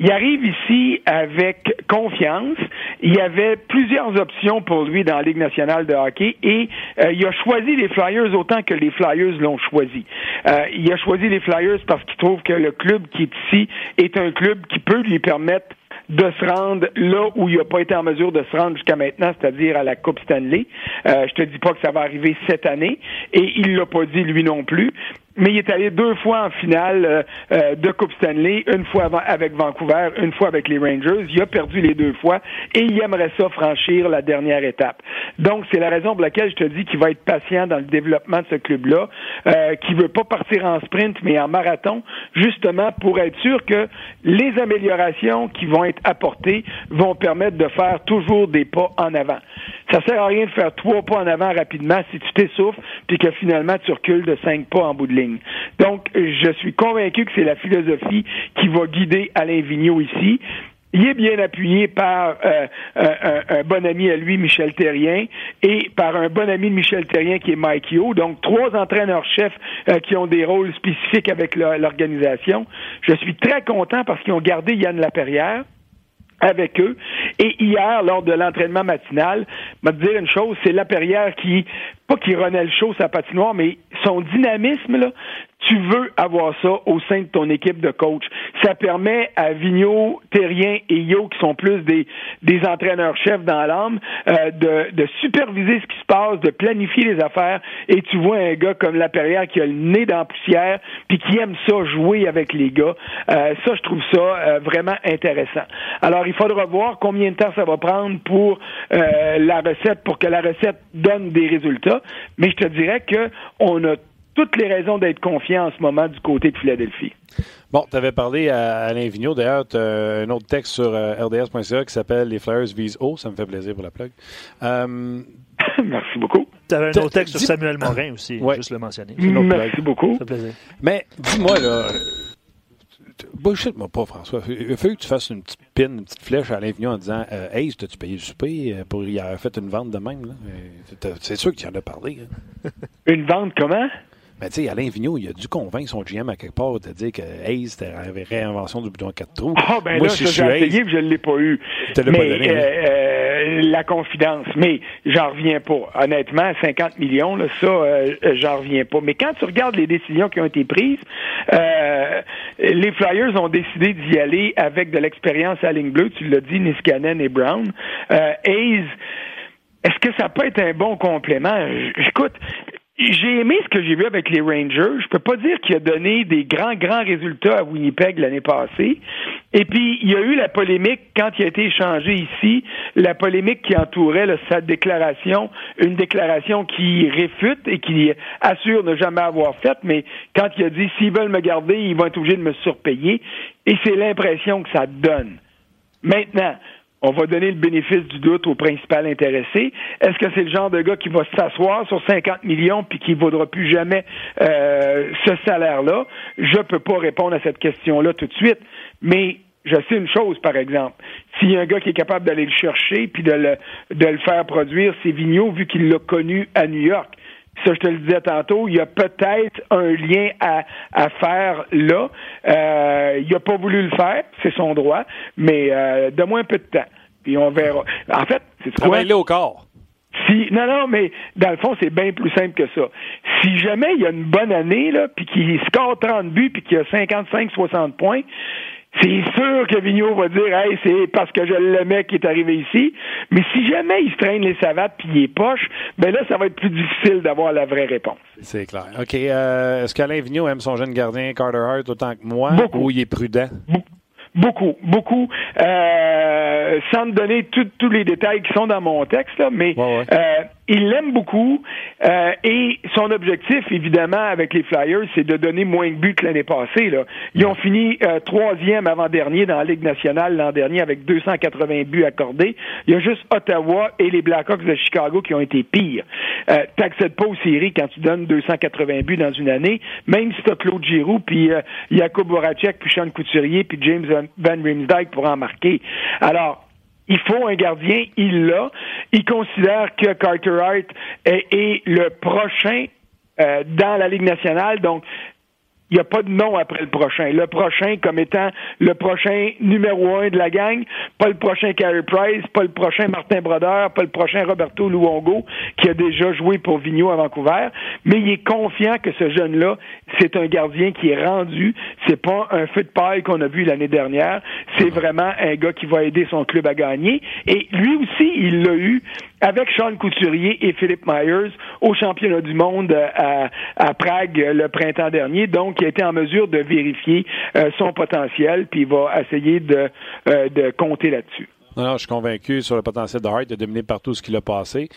il arrive ici avec confiance. Il y avait plusieurs options pour lui dans la Ligue nationale de hockey et euh, il a choisi les Flyers autant que les Flyers l'ont choisi. Euh, il a choisi les Flyers parce qu'il trouve que le club qui est ici est un club qui peut lui permettre de se rendre là où il n'a pas été en mesure de se rendre jusqu'à maintenant, c'est-à-dire à la Coupe Stanley. Euh, je te dis pas que ça va arriver cette année, et il l'a pas dit lui non plus mais il est allé deux fois en finale euh, euh, de Coupe Stanley, une fois avec Vancouver, une fois avec les Rangers. Il a perdu les deux fois et il aimerait ça franchir la dernière étape. Donc, c'est la raison pour laquelle je te dis qu'il va être patient dans le développement de ce club-là, euh, qui veut pas partir en sprint, mais en marathon, justement pour être sûr que les améliorations qui vont être apportées vont permettre de faire toujours des pas en avant. Ça sert à rien de faire trois pas en avant rapidement si tu t'essouffles puis que finalement tu recules de cinq pas en bout de ligne. Donc, je suis convaincu que c'est la philosophie qui va guider Alain Vigneault ici. Il est bien appuyé par euh, un, bon ami à lui, Michel Terrien, et par un bon ami de Michel Terrien qui est Mike Yo. Donc, trois entraîneurs-chefs euh, qui ont des rôles spécifiques avec l'organisation. Je suis très content parce qu'ils ont gardé Yann Laperrière avec eux. Et hier, lors de l'entraînement matinal, me dire une chose, c'est Laperrière qui, pas qui renaît le show sa patinoire, mais son dynamisme, là, tu veux avoir ça au sein de ton équipe de coach. Ça permet à Vigneault, Terrien et Yo, qui sont plus des, des entraîneurs-chefs dans l'âme, euh, de, de superviser ce qui se passe, de planifier les affaires, et tu vois un gars comme Laperrière qui a le nez dans la poussière, puis qui aime ça, jouer avec les gars. Euh, ça, je trouve ça euh, vraiment intéressant. Alors, il faudra voir combien de temps ça va prendre pour la recette, pour que la recette donne des résultats, mais je te dirais que on a toutes les raisons d'être confiant en ce moment du côté de Philadelphie. Bon, tu avais parlé à Alain Vigneault. D'ailleurs, tu as un autre texte sur euh, rds.ca qui s'appelle Les Flyers visent haut. Ça me fait plaisir pour la plug. Euh, Merci beaucoup. Tu avais un autre texte sur Samuel Morin aussi, ouais. juste le mentionner. Merci beaucoup. Ça fait plaisir. Mais dis-moi, là, bullshit-moi pas, François. Il faut que tu fasses une petite pin, une petite flèche à Alain Vigneault en disant euh, Hey, t'as-tu payé le souper pour y avoir fait une vente de même? C'est sûr que tu en as parlé. une vente comment? Mais tu sais, Alain Vigneault, il a dû convaincre son GM à quelque part de dire que Hayes, c'était la réinvention du bouton 4 trous. Ah, ben Moi, là, si je j'ai essayé je ne l'ai pas eu. L'as pas donné, euh, euh, la confidence. Mais j'en reviens pas. Honnêtement, 50 millions, là, ça, euh, j'en reviens pas. Mais quand tu regardes les décisions qui ont été prises, euh, les Flyers ont décidé d'y aller avec de l'expérience à ligne bleue. Tu l'as dit, Niskanen et Brown. Euh, Hayes, est-ce que ça peut être un bon complément? Écoute, j'ai aimé ce que j'ai vu avec les Rangers. Je peux pas dire qu'il a donné des grands, grands résultats à Winnipeg l'année passée. Et puis, il y a eu la polémique quand il a été échangé ici, la polémique qui entourait sa déclaration, une déclaration qui réfute et qui assure ne jamais avoir fait, mais quand il a dit s'ils veulent me garder, ils vont être obligés de me surpayer. Et c'est l'impression que ça donne. Maintenant, on va donner le bénéfice du doute au principal intéressé. Est-ce que c'est le genre de gars qui va s'asseoir sur 50 millions puis qui ne vaudra plus jamais euh, ce salaire-là? Je peux pas répondre à cette question-là tout de suite, mais je sais une chose, par exemple. S'il y a un gars qui est capable d'aller le chercher puis de le, de le faire produire, c'est Vigneault, vu qu'il l'a connu à New York. Ça, je te le disais tantôt, il y a peut-être un lien à, à faire là. Euh, il n'a pas voulu le faire, c'est son droit, mais euh, donne-moi un peu de temps. Puis on verra. En fait, c'est quoi? au corps. Si, non, non, mais dans le fond, c'est bien plus simple que ça. Si jamais il y a une bonne année, là, puis qu'il score 30 buts, puis qu'il a 55-60 points, c'est sûr que Vigneault va dire Hey, c'est parce que je l'aimais qui est arrivé ici. Mais si jamais il se traîne les savates puis il est poche, ben là, ça va être plus difficile d'avoir la vraie réponse. C'est clair. OK. Euh, est-ce qu'Alain Vigneault aime son jeune gardien Carter Hart autant que moi ou il est prudent? Beaucoup, beaucoup. Euh, sans te donner tous les détails qui sont dans mon texte, là, mais euh, il l'aime beaucoup euh, et son objectif, évidemment, avec les Flyers, c'est de donner moins de buts que l'année passée. Là. Ils ont fini euh, troisième avant-dernier dans la Ligue nationale l'an dernier avec 280 buts accordés. Il y a juste Ottawa et les Blackhawks de Chicago qui ont été pires. Euh, T'accèdes pas aux séries quand tu donnes 280 buts dans une année, même si tu Claude Giroux, puis euh, Jakub Voracek, puis Sean Couturier, puis James Van Riemsdyk pour en marquer. Alors, il faut un gardien, il l'a. Il considère que Carter Hart est, le prochain euh, dans la Ligue nationale. Donc, il n'y a pas de nom après le prochain. Le prochain comme étant le prochain numéro un de la gang, pas le prochain Carey Price, pas le prochain Martin Brodeur, pas le prochain Roberto Luongo, qui a déjà joué pour Vigneault à Vancouver, mais il est confiant que ce jeune-là, c'est un gardien qui est rendu, c'est pas un feu de paille qu'on a vu l'année dernière, c'est vraiment un gars qui va aider son club à gagner, et lui aussi, il l'a eu avec Sean Couturier et Philippe Myers au championnat du monde à, à Prague le printemps dernier. Donc, il a été en mesure de vérifier euh, son potentiel, puis il va essayer de, euh, de compter là-dessus. Non, non, je suis convaincu sur le potentiel de Hart de dominer partout ce qu'il a passé.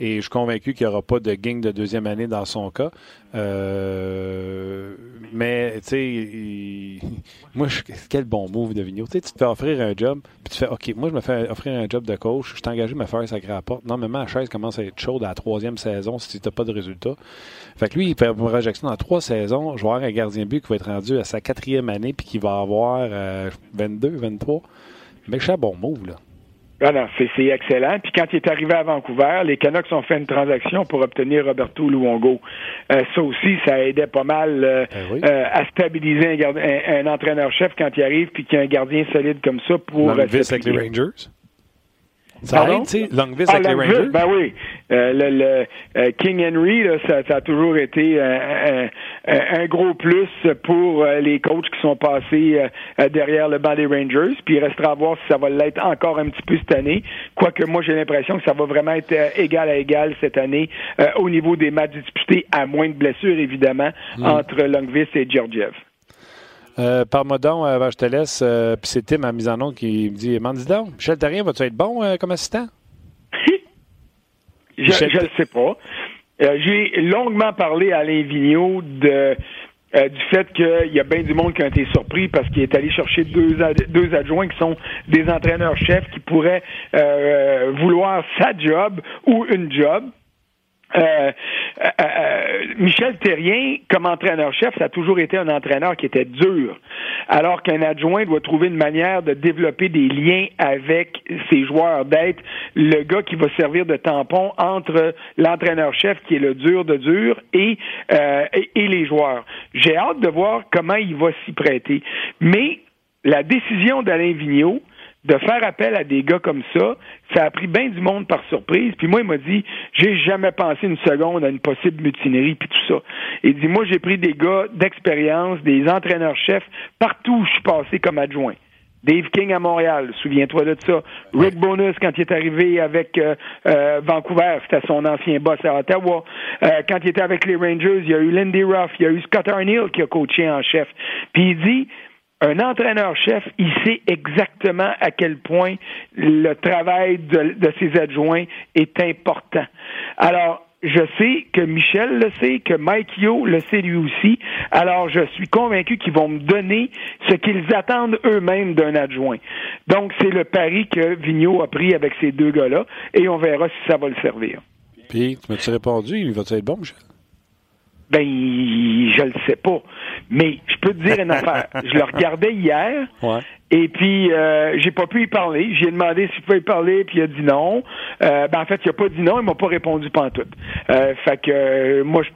Et je suis convaincu qu'il n'y aura pas de gang de deuxième année dans son cas. Euh, mais, tu sais, moi, quel bon move de Vigneault. Tu te fais offrir un job, puis tu fais, OK, moi, je me fais offrir un job de coach, je suis engagé à me faire sacré à. Non, mais ma chaise commence à être chaude à la troisième saison si tu n'as pas de résultat. Fait que lui, il fait une projection dans trois saisons. Je vais avoir un gardien but qui va être rendu à sa quatrième année, puis qui va avoir 22, euh, 23. Mais c'est un bon move, là. Ah non, c'est excellent. Puis quand il est arrivé à Vancouver, les Canucks ont fait une transaction pour obtenir Roberto Luongo. Euh, ça aussi, ça aidait pas mal euh, ben euh, à stabiliser un, entraîneur-chef quand il arrive, puis qu'il y a un gardien solide comme ça pour... avec les Rangers? Ça tu sais, Longvis avec les Rangers. Ben oui. Euh, le, le euh, King Henry, là, ça, ça, a toujours été un, un, gros plus pour euh, les coachs qui sont passés derrière le banc des Rangers. Puis il restera à voir si ça va l'être encore un petit peu cette année. Quoique moi, j'ai l'impression que ça va vraiment être égal à égal cette année au niveau des matchs disputés, à moins de blessures, évidemment, mm. entre Longvis et Georgiev. Euh, Parle-moi donc, euh, je te laisse. Euh, puis c'est Tim à mise en nom qui me dit M'en dis donc, Michel Terrien, vas-tu être bon euh, comme assistant? Je ne le sais pas. J'ai longuement parlé à Alain Vigneault de. du fait qu'il y a bien du monde qui a été surpris parce qu'il est allé chercher deux, deux adjoints qui sont des entraîneurs-chefs qui pourraient vouloir sa job ou une job. Euh, euh, euh, Michel Terrien, comme entraîneur-chef, ça a toujours été un entraîneur qui était dur, alors qu'un adjoint doit trouver une manière de développer des liens avec ses joueurs, d'être le gars qui va servir de tampon entre l'entraîneur-chef, qui est le dur de dur, et, et les joueurs. J'ai hâte de voir comment il va s'y prêter. Mais la décision d'Alain Vigneault, de faire appel à des gars comme ça, ça a pris bien du monde par surprise. Puis moi, il m'a dit, j'ai jamais pensé une seconde à une possible mutinerie puis tout ça. Il dit, moi, j'ai pris des gars d'expérience, des entraîneurs-chefs, partout où je suis passé comme adjoint. Dave King à Montréal, souviens-toi de ça. Rick Bonus, quand il est arrivé avec euh, euh, Vancouver, c'était son ancien boss à Ottawa. Euh, quand il était avec les Rangers, il y a eu Lindy Ruff, il y a eu Scott Arneal qui a coaché en chef. Puis il dit, un entraîneur-chef, il sait exactement à quel point le travail de, ses adjoints est important. Alors, je sais que Michel le sait, que Mike Yo le sait lui aussi. Alors, je suis convaincu qu'ils vont me donner ce qu'ils attendent eux-mêmes d'un adjoint. Donc, c'est le pari que Vigneault a pris avec ces deux gars-là, et on verra si ça va le servir. Puis, tu m'as-tu répondu, il va être bon, Michel? Ben, je le sais pas. Mais je peux te dire une affaire. Je le regardais hier. Et puis, euh, j'ai pas pu y parler. J'ai demandé s'il pouvait y parler, puis il a dit non. Euh, ben, en fait, il a pas dit non, il m'a pas répondu pantoute. Euh, fait que, euh, moi, je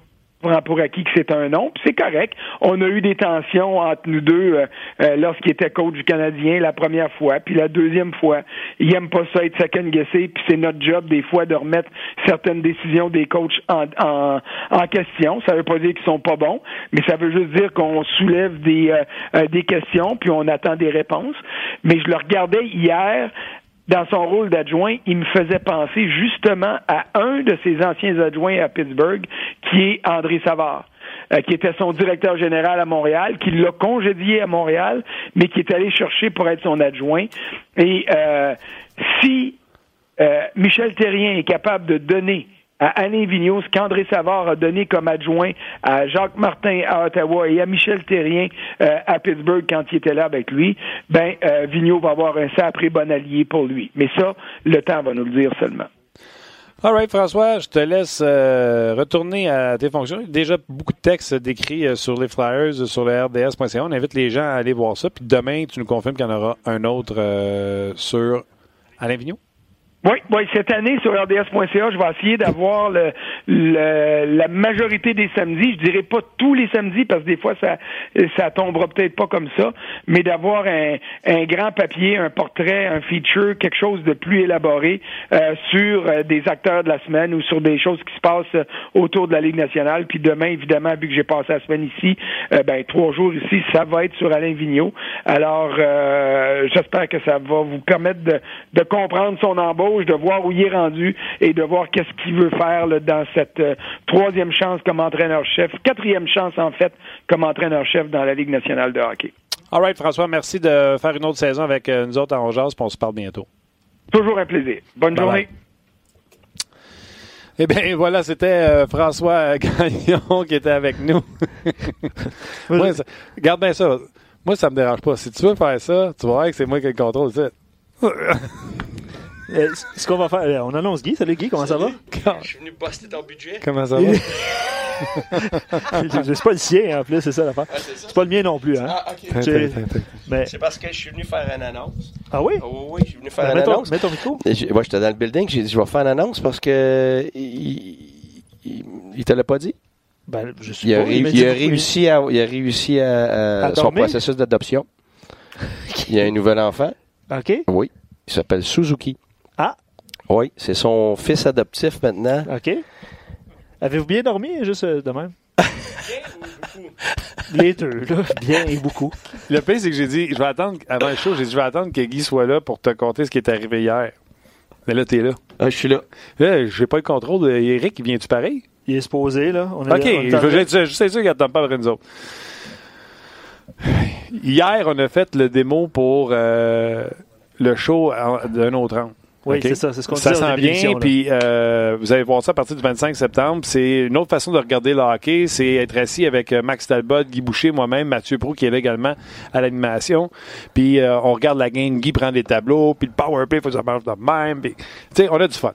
pour acquis que c'est un nom, c'est correct. On a eu des tensions entre nous deux euh, euh, lorsqu'il était coach du Canadien la première fois, puis la deuxième fois, il aime pas ça être second guessé, puis c'est notre job des fois de remettre certaines décisions des coachs en, en, en question. Ça veut pas dire qu'ils sont pas bons, mais ça veut juste dire qu'on soulève des, euh, des questions, puis on attend des réponses. Mais je le regardais hier dans son rôle d'adjoint, il me faisait penser justement à un de ses anciens adjoints à Pittsburgh, qui est André Savard. Euh, qui était son directeur général à Montréal, qui l'a congédié à Montréal, mais qui est allé chercher pour être son adjoint. Et euh, si euh, Michel Terrien est capable de donner à Alain Vigneault, ce qu'André Savard a donné comme adjoint à Jacques Martin à Ottawa et à Michel Terrien euh, à Pittsburgh quand il était là avec lui, ben euh, Vigneault va avoir un sacré bon allié pour lui. Mais ça, le temps va nous le dire seulement. All right, François, je te laisse euh, retourner à tes fonctions. Déjà beaucoup de textes décrits sur les flyers, sur le RDS.ca. On invite les gens à aller voir ça. Puis demain, tu nous confirmes qu'il y en aura un autre sur Alain Vigneault? Oui, oui, cette année sur RDS.ca, je vais essayer d'avoir le, la majorité des samedis. Je dirais pas tous les samedis parce que des fois ça ça tombera peut-être pas comme ça, mais d'avoir un, un, grand papier, un portrait, un feature, quelque chose de plus élaboré euh, sur euh, des acteurs de la semaine ou sur des choses qui se passent euh, autour de la Ligue nationale. Puis demain, évidemment, vu que j'ai passé la semaine ici, ben trois jours ici, ça va être sur Alain Vigneault. Alors, j'espère que ça va vous permettre de, de comprendre son embauche de voir où il est rendu et de voir qu'est-ce qu'il veut faire dans cette euh, troisième chance comme entraîneur-chef, quatrième chance en fait comme entraîneur-chef dans la Ligue nationale de hockey. All right, François, merci de faire une autre saison avec euh, nous autres en Jazz, puis on se parle bientôt. Toujours un plaisir. Bonne journée. Eh bien, voilà, c'était euh, François Gagnon qui était avec nous. Moi, garde bien ça. Moi, ça me dérange pas. Si tu veux faire ça, tu vas voir que c'est moi qui ai le contrôle. Euh, ce qu'on va faire, euh, on annonce Guy. Salut Guy, comment ça va? Je suis venu buster ton budget. Comment ça va? c'est pas le sien en plus, c'est ça l'affaire. Ah, c'est pas le mien non plus. Hein? Ah, ok. C'est parce que je suis venu faire une annonce. Ah oui? Oh, oui, je suis venu faire ben, une annonce. mets ton micro. Moi, j'étais dans le building, j'ai dit je vais faire une annonce parce que. Il, il, te l'a pas dit? Ben, je il, a, il, a réussi à, il a réussi à, son processus d'adoption. il a un nouvel enfant. OK. Oui. Il s'appelle Suzuki. Oui, c'est son fils adoptif maintenant. OK. Avez-vous bien dormi, juste euh, de même? Les deux, là. Bien et beaucoup. Le pire, c'est que j'ai dit, je vais attendre, avant le show, j'ai dit, je vais attendre que Guy soit là pour te conter ce qui est arrivé hier. Mais là, t'es là. Ah, je suis là. Là, j'ai pas le contrôle. Eric, viens-tu pareil? Il est supposé, là. On est- OK, on est en- je juste être sûr qu'il n'attend pas après nous autres. Hier, on a fait le démo pour euh, le show d'un autre angle. Oui, c'est ça. C'est ce qu'on Ça s'en vient, puis euh, vous allez voir ça à partir du 25 septembre. C'est une autre façon de regarder le hockey, c'est être assis avec euh, Max Talbot, Guy Boucher, moi-même, Mathieu Prou, qui est là également à l'animation. Puis euh, on regarde la game, Guy prend des tableaux, puis le power play, faut que ça marche de même. Tu sais, on a du fun.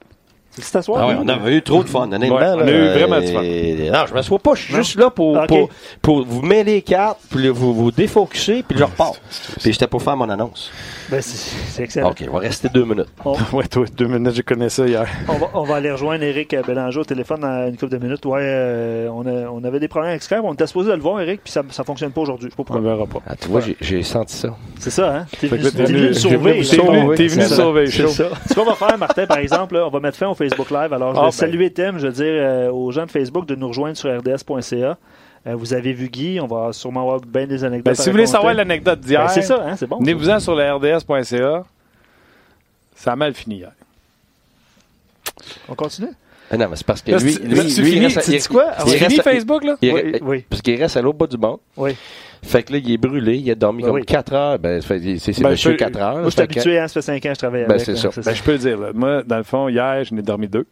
C'est à soir, Ah ouais, on a eu trop de fun, honnêtement. Ouais, on a eu vraiment du fun. Et- Non, je m'assois pas, je suis juste là pour, pour, pour vous mettre les cartes, puis là, vous vous défocuser, puis je repars. Puis j'étais pour faire mon annonce. Ben, c'est excellent. OK, on va rester deux minutes. On, Ouais, toi, deux minutes, je connais ça hier. on va, on va aller rejoindre Eric Bélanger au téléphone dans une couple de minutes. Ouais, euh, on, a- on avait des problèmes avec Skype. On était supposé de le voir, Eric, puis ça ne fonctionne pas aujourd'hui. Je sais pas On verra pas. Ah, tu vois, j'ai- j'ai senti ça. C'est ça, hein? T'es venu, t'es venu le sauver. T'es venu, sauver. t'es venu sauver C'est ça. Ce qu'on va faire, Martin, par exemple, là, on va mettre fin au Facebook Live. Alors, je Ah, vais ben. saluer Tim, je veux dire euh, aux gens de Facebook de nous rejoindre sur rds.ca. Euh, vous avez vu Guy, on va sûrement avoir bien des anecdotes. Ben, si vous voulez savoir l'anecdote d'hier, Ben, c'est ça, hein? C'est bon. venez-vous-en sur le rds.ca. Ça a mal fini hier. On continue? Ah non, mais c'est parce que Là, lui, lui, lui, il reste, tu il- dis quoi? il fini reste- Facebook, là? il- Oui, il- oui. Parce qu'il reste à l'autre bout du monde. Oui. Fait que là, il est brûlé, il a dormi Ben comme oui. 4 heures. Ben, c'est Ben, monsieur je- 4 heures. Moi, je suis habitué, hein, ça fait 5 ans que je travaille Ben, avec. c'est là, ça. Ben, je peux le dire. là. Moi, dans le fond, hier, je n'ai dormi deux.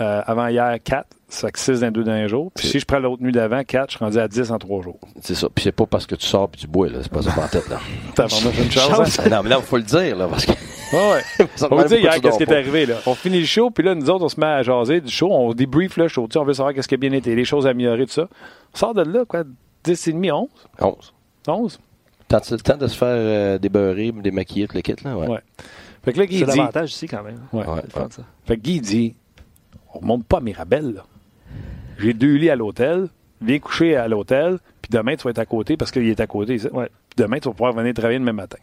Euh, avant hier, quatre. Ça fait que six dans les deux derniers jours. Puis si je prends l'autre nuit d'avant, quatre, je suis rendu à 10 en trois jours. C'est ça. Puis c'est pas parce que tu sors puis tu bois, là. C'est pas ça en tête, là. T'as vraiment fait une chance. hein? Non, mais là, il faut le dire, là. Parce que. Ouais, ouais. On va dire hier qu'est-ce qui est arrivé. Là? On finit le show, puis là, nous autres, on se met à jaser du show. On débrief le show. Tu sais, on veut savoir qu'est-ce qui a bien été, les choses améliorées, tout ça. On sort de là, quoi, 10 et demi, 11? 11. 11? T'as le temps de se faire euh, débeurrer, démaquiller, tout le kit, là? Ouais. Ouais. Fait que là, Guy C'est dit... l'avantage ici, quand même. Ouais. Ouais, C'est. Fait que Guy dit On remonte pas à Mirabel, là. J'ai deux lits à l'hôtel. Viens coucher à l'hôtel, puis demain, tu vas être à côté parce qu'il est à côté. ça? Ouais. Puis demain, tu vas pouvoir venir travailler demain matin.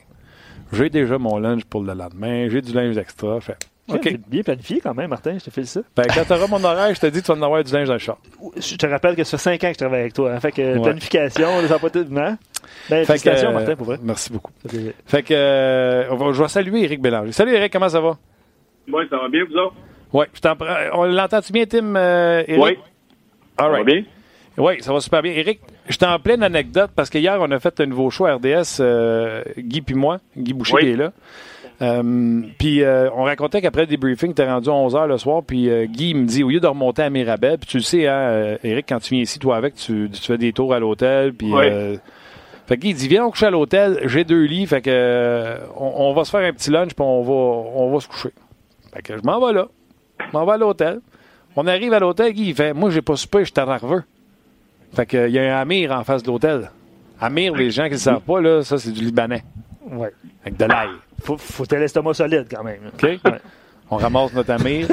J'ai déjà mon lunch pour le lendemain. J'ai du linge extra. Fait, OK. OK. Bien planifié, quand même, Martin. Je te félicite. Ben, quand tu auras mon horaire, je te dis, tu vas en avoir du linge dans le char. Je te rappelle que ça fait 5 ans que je travaille avec toi. hein. Fait que Ouais. planification, ça n'a pas. Non? Ben, Fait que, félicitations, euh, Martin, pour vrai. Merci beaucoup. Ça fait que, euh, on va- je vais saluer Eric Bélanger. Salut Eric, comment ça va? Oui, ça va bien, vous autres? Oui, je t'en prends- On l'entend-tu bien, Tim? euh, Eric? Oui. All Ça va bien? Oui, ça va super bien. Eric, je t'en pleine anecdote parce qu'hier, on a fait un nouveau show à RDS, euh, Guy puis moi, Guy Boucher Oui. qui est là. Euh, puis euh, on racontait qu'après le débriefing, t'es rendu à 11h le soir, puis euh, Guy me dit, au lieu de remonter à Mirabel, puis tu le sais, hein, Eric, quand tu viens ici, toi avec, tu, tu fais des tours à l'hôtel, puis... Oui. euh, fait que Guy dit, viens on coucher à l'hôtel, j'ai deux lits, fait que on, on va se faire un petit lunch, puis on va, on va se coucher. Fait que je m'en vais là, je m'en vais à l'hôtel. On arrive à l'hôtel, Guy, il fait, moi, j'ai pas soupé, j'étais nerveux. Fait que, il y a un Amir en face de l'hôtel. Amir, les gens qui ne le savent pas, là, ça, c'est du Libanais. Ouais. Avec de l'ail. Faut, faut l'estomac solide, quand même. OK? Ouais. On ramasse notre Amir.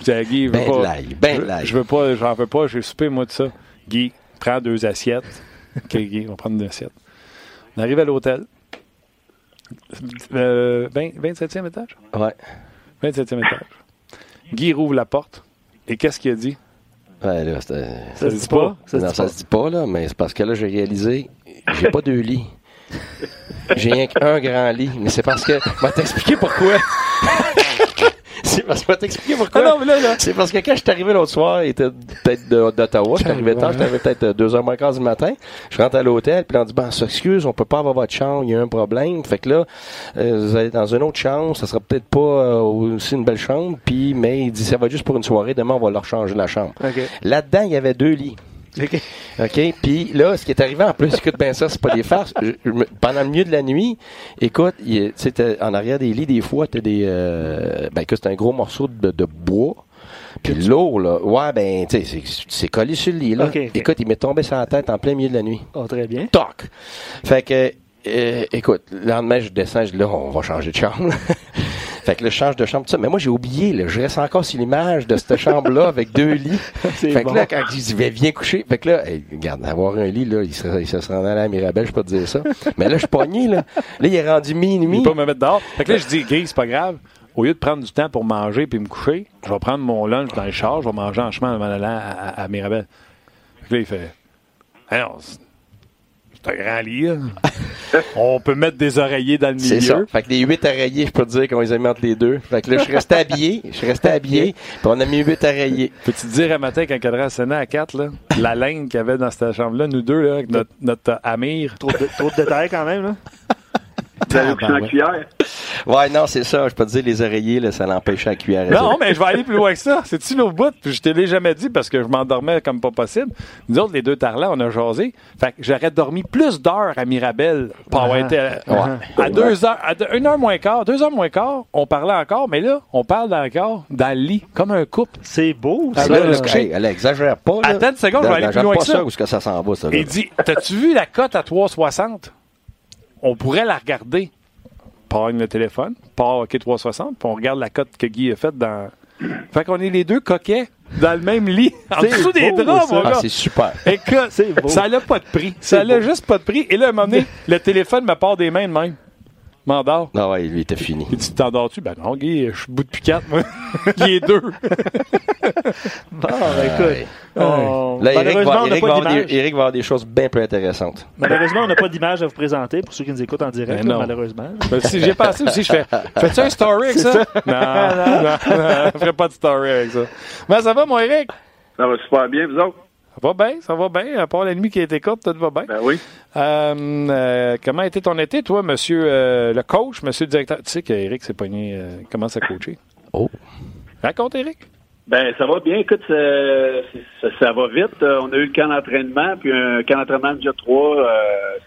Je dis à Guy, je veux Ben de pas. l'ail, ben de je- l'ail. Je veux pas, j'en veux pas, j'ai soupé, moi, de ça. Guy, prends deux assiettes. OK, Guy, on va prendre deux assiettes. On arrive à l'hôtel. Euh, 20 27e étage? Ouais. 27e étage. Guy rouvre la porte. Et qu'est-ce qu'il a dit? Ouais, là, c'était. Ça se dit pas? Ça se non, dit ça pas. se dit pas, là, mais c'est parce que là, j'ai réalisé, j'ai pas deux lits. J'ai rien qu'un grand lit. Mais c'est parce que. Je vais t'expliquer pourquoi. c'est parce que je vais t'expliquer pourquoi. Ah non, mais là, là. C'est parce que quand je suis arrivé l'autre soir, il était peut-être d'Ottawa. Je suis arrivé tard, j'étais arrivé peut-être 2h moins quart du matin. Je rentre à l'hôtel, puis on dit, ben, s'excuse, on peut pas avoir votre chambre, il y a un problème. Fait que là, euh, vous allez dans une autre chambre, ça sera peut-être pas euh, aussi une belle chambre, puis, mais il dit, ça va juste pour une soirée, demain, on va leur changer la chambre. Là-dedans, il y avait deux lits. OK. OK? Puis là, ce qui est arrivé en plus, écoute bien ça, c'est pas des farces. Je- je me- pendant le milieu de la nuit, écoute, tu sais, en arrière des lits, des fois, t'as des. Euh, ben, écoute, c'est un gros morceau de, de bois. Puis l'eau, là, ouais, ben, tu sais, c'est- collé sur le lit, là. OK, OK. Écoute, il m'est tombé sur la tête en plein milieu de la nuit. Oh, très bien. Toc! Fait que, euh, écoute, le lendemain, je descends, je dis là, on va changer de chambre. fait que là, je change de chambre, tout ça. Mais moi, j'ai oublié, là, je reste encore sur l'image de cette chambre-là avec deux lits. Fait bon. que là, quand je dis, viens, coucher, fait que là, hey, regarde, avoir un lit, là, il se, il se allé à Mirabel, je peux te dire ça. Mais là, je suis pogné, là. Là, il est rendu Il minuit. peut pas me mettre dehors. Fait que là, je dis, Guy, c'est pas grave. au lieu de prendre du temps pour manger puis me coucher, je vais prendre mon lunch dans le char, je vais manger en chemin en allant à, à, Mirabel. là, il fait Alors, c'est un grand lit, On peut mettre des oreillers dans le milieu. C'est ça. Fait que les huit oreillers, je peux te dire qu'on les a mis entre les deux. Fait que là, je suis resté habillé. Je suis resté habillé. Puis on a mis huit oreillers. Peux-tu te dire un matin quand Cadran sonnait à quatre, là, la laine qu'il y avait dans cette chambre-là, nous deux, là, avec notre, notre Amir. Trop de, trop de détails quand même, là. Ah, ben ouais. cuillère? Ouais, non, c'est ça. Je peux te dire, les oreillers, là, ça l'empêche à cuillère. Non, mais je vais aller plus loin que ça. C'est-tu nos bouts? Puis je te l'ai jamais dit parce que je m'endormais comme pas possible. Nous autres, les deux tarlats, on a jasé. Fait que j'aurais dormi plus d'heures à Mirabel pour avoir ah. été à, deux heures, à une heure moins quart, deux heures moins quart, on parlait encore, mais là, on parle encore dans le lit, comme un couple. C'est beau, ça. elle exagère pas, là. Attends une seconde, je vais aller plus loin que ça. ça. Où que ça s'en va, ça, Il dit, t'as-tu vu la cote à 360? On pourrait la regarder. Par le téléphone, par OK 360, puis on regarde la cote que Guy a faite dans. Fait qu'on est les deux coquets dans le même lit, en dessous des draps, mon ah, c'est super. Écoute, beau. ça n'a pas de prix. Ça n'a juste pas de prix. Et là, à un moment donné, le téléphone me part des mains de même m'endors. Non, ouais, lui, était fini. Il dit, t'endors-tu? Ben non, Guy, je suis bout depuis quatre, moi. Il est deux. bon, ben, écoute. Là, Eric va, Eric, va avoir des, Eric va avoir des choses bien plus intéressantes. Malheureusement, on n'a pas d'image à vous présenter pour ceux qui nous écoutent en direct, ben malheureusement. Ben, si j'ai passé aussi, je fais, fais-tu un story avec ça? ça? Non, non, non, je ferai pas de story avec ça. Mais ça va, mon Eric? Ça va super bien, vous autres? Ça va bien, ça va bien. À part la nuit qui a été courte, tout va bien. Ben oui. Euh, euh, comment a été ton été, toi, monsieur euh, le coach, monsieur le directeur? Tu sais qu'Éric s'est pogné, commence à coacher. Oh. Raconte, Éric. Ben, ça va bien. Écoute, ça, ça, va vite. on a eu le camp d'entraînement, puis un camp d'entraînement de 3,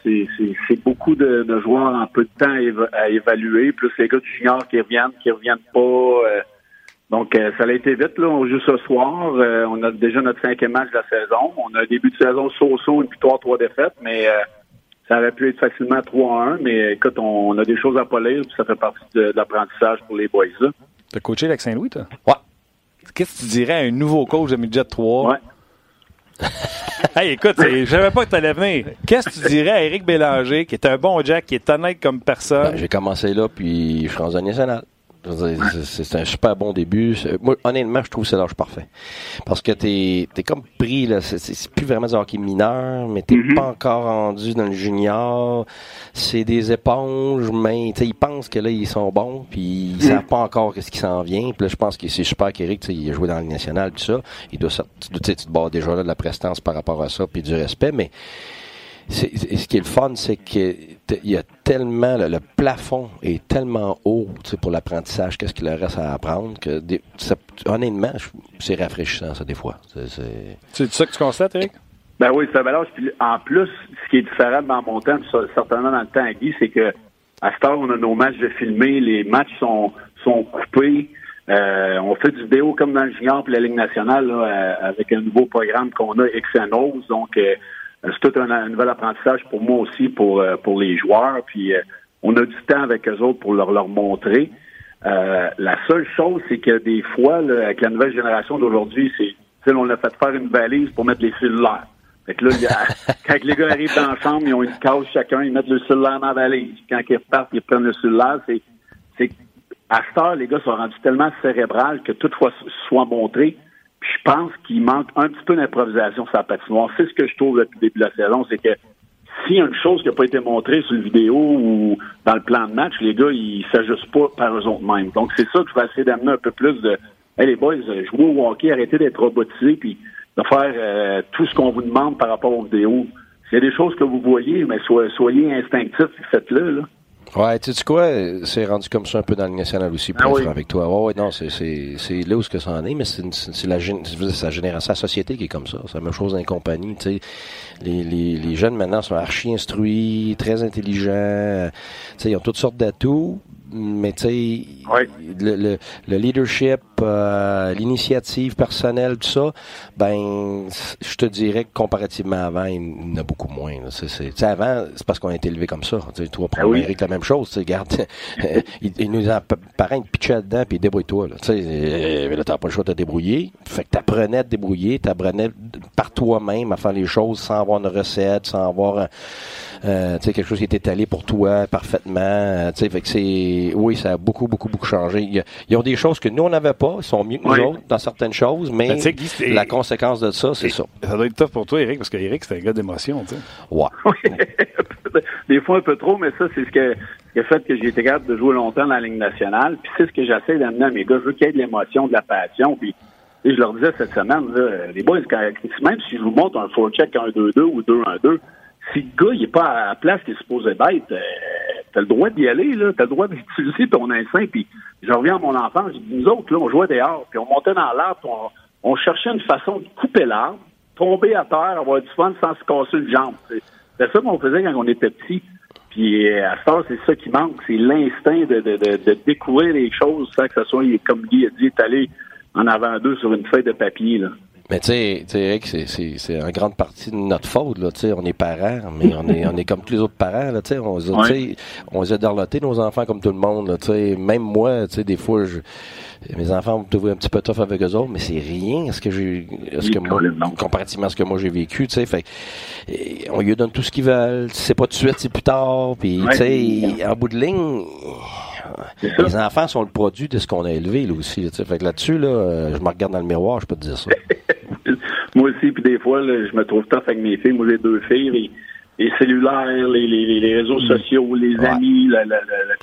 c'est beaucoup de, joueurs en peu de temps à, évaluer, plus les gars du junior qui reviennent, qui reviennent pas donc, euh, ça a été vite. Là. On joue ce soir. Euh, on a déjà notre cinquième match de la saison. On a un début de saison so-so, une victoire, trois défaites, mais euh, ça aurait pu être facilement 3-1. Mais écoute, on, a des choses à polir, puis ça fait partie de, l'apprentissage pour les boys. T'as coaché avec Saint-Louis, toi? Ouais. Qu'est-ce que tu dirais à un nouveau coach de midget 3? Ouais. hey, écoute, je savais pas que tu allais venir. Qu'est-ce que tu dirais à Éric Bélanger, qui est un bon Jack, qui est honnête comme personne? Ben, j'ai commencé là, puis je suis rendu national. C'est un super bon début. Moi, honnêtement, je trouve que c'est l'âge parfait. Parce que t'es es comme pris, là. C'est plus vraiment du hockey mineur, mais t'es mm-hmm. pas encore rendu dans le junior. C'est des éponges, mais ils pensent que là, ils sont bons, puis ils mm. savent pas encore ce qui s'en vient. Puis là, je pense que c'est super qu'Éric, il a joué dans le national, tout ça. Il doit, tu, tu te bats déjà là de la prestance par rapport à ça, puis du respect, mais ce qui est le fun, c'est qu'il y a tellement, le, plafond est tellement haut pour l'apprentissage, qu'est-ce qu'il reste à apprendre, que honnêtement, c'est rafraîchissant, ça, des fois. C'est ça que tu constates, Eric? Ben oui, c'est un balance. en plus, ce qui est différent dans mon temps, certainement dans le temps à Guy, c'est que à cette heure, on a nos matchs de filmer, les matchs sont, sont coupés. Euh, on fait du vidéo comme dans le junior et la Ligue nationale euh, avec un nouveau programme qu'on a, XNOS. Donc, euh, c'est tout un, nouvel apprentissage pour moi aussi, pour, euh, pour les joueurs. Puis euh, on a du temps avec eux autres pour leur, leur montrer. la seule chose, c'est que des fois, avec la nouvelle génération d'aujourd'hui, c'est on a fait faire une valise pour mettre les cellulaires. Fait que là, quand les gars arrivent dans la chambre, ils ont une case chacun, ils mettent le cellulaire dans la valise. Quand ils repartent, ils prennent le cellulaire. C'est, c'est à cette heure, les gars sont rendus tellement cérébral que tout soit montré je pense qu'il manque un petit peu d'improvisation sur la patinoire. C'est ce que je trouve depuis le début de la saison, c'est que s'il y a une chose qui n'a pas été montrée sur le vidéo ou dans le plan de match, les gars, ils s'ajustent pas par eux autres mêmes. Donc, c'est ça que je vais essayer d'amener un peu plus de Hey les boys, jouez au hockey, arrêtez d'être robotisés puis de faire euh, tout ce qu'on vous demande par rapport aux vidéos. S'il y a des choses que vous voyez, mais soyez instinctifs, faites-le. Là. Ouais, tu sais quoi, c'est rendu comme ça un peu dans le national aussi, pour ah être avec toi. Ouais, ouais, non, c'est, c'est, là où ce que ça en est, mais c'est, c'est la, ça génère sa société qui est comme ça. C'est la même chose dans les compagnies, tu sais. Les, les, les jeunes maintenant sont archi instruits, très intelligents, tu sais, ils ont toutes sortes d'atouts, mais tu sais, le, le, leadership, euh, l'initiative personnelle, tout ça, ben, je te dirais que comparativement avant, il y en a beaucoup moins. C'est, avant, c'est parce qu'on a été élevé comme ça. sais toi, pour ben Eric, la même chose. Regarde, il, il, nous a pareil, pitché là-dedans, puis débrouille-toi. Là, sais là t'as pas le choix de te débrouiller. Fait que t'apprenais à te débrouiller, t'apprenais par toi-même à faire les choses sans avoir une recette, sans avoir euh, tu sais, quelque chose qui est étalé pour toi parfaitement. euh, tu sais, fait que c'est, oui, ça a beaucoup, beaucoup, beaucoup changé. Il y a- Ils ont des choses que nous on n'avait pas, ils sont mieux que nous Oui. autres dans certaines choses, mais Ben, Guy, la conséquence de ça, c'est ça. Ça doit être tough pour toi, Eric, parce que Eric, c'est un gars d'émotion, tu sais. Ouais. des fois un peu trop, mais ça, c'est ce que, a fait que j'ai été capable de jouer longtemps dans la Ligue nationale. Puis c'est ce que j'essaie d'amener à mes gars. Je veux qu'il y ait de l'émotion, de la passion. Puis je leur disais cette semaine, là, les boys, quand- même si je vous montre un four-check 1-2-2 ou 2-1-2, si le gars il est pas à la place qu'il est supposé d'être, euh, t'as le droit d'y aller, là. T'as le droit d'utiliser ton instinct. Puis je reviens à mon enfance, nous autres, là, on jouait dehors, puis on montait dans l'arbre, on, on cherchait une façon de couper l'arbre, tomber à terre, avoir du fun sans se casser une jambe. C'est ça qu'on faisait quand on était petit. Puis euh, à ce temps, c'est ça qui manque, c'est l'instinct de, de, de, découvrir les choses sans que ce soit, comme Guy a dit, allé en avant d'eux sur une feuille de papier. Là. Mais tu sais, tu sais, Eric, c'est, c'est, c'est en grande partie de notre faute, là, tu sais, on est parents, mais on est, on est comme tous les autres parents, là, tu sais, on Ouais. tu sais, on les a dorlotés, nos enfants, comme tout le monde, là, tu sais, même moi, tu sais, des fois, je, mes enfants vont trouver un petit peu tough avec eux autres, mais c'est rien à ce que j'ai, ce que moi, comparativement à ce que moi j'ai vécu, tu sais, fait et on lui donne tout ce qu'ils veulent, c'est pas tout de suite, c'est plus tard, puis, Ouais. tu sais, en bout de ligne. Les enfants sont le produit de ce qu'on a élevé, là, aussi, là, fait que là-dessus, là, euh, je me regarde dans le miroir, je peux te dire ça. Moi aussi, puis des fois, là, je me trouve tough avec mes filles. Moi, j'ai deux filles. Les, les cellulaires, les, les, les réseaux sociaux, les Ouais. amis, la, la, la- la-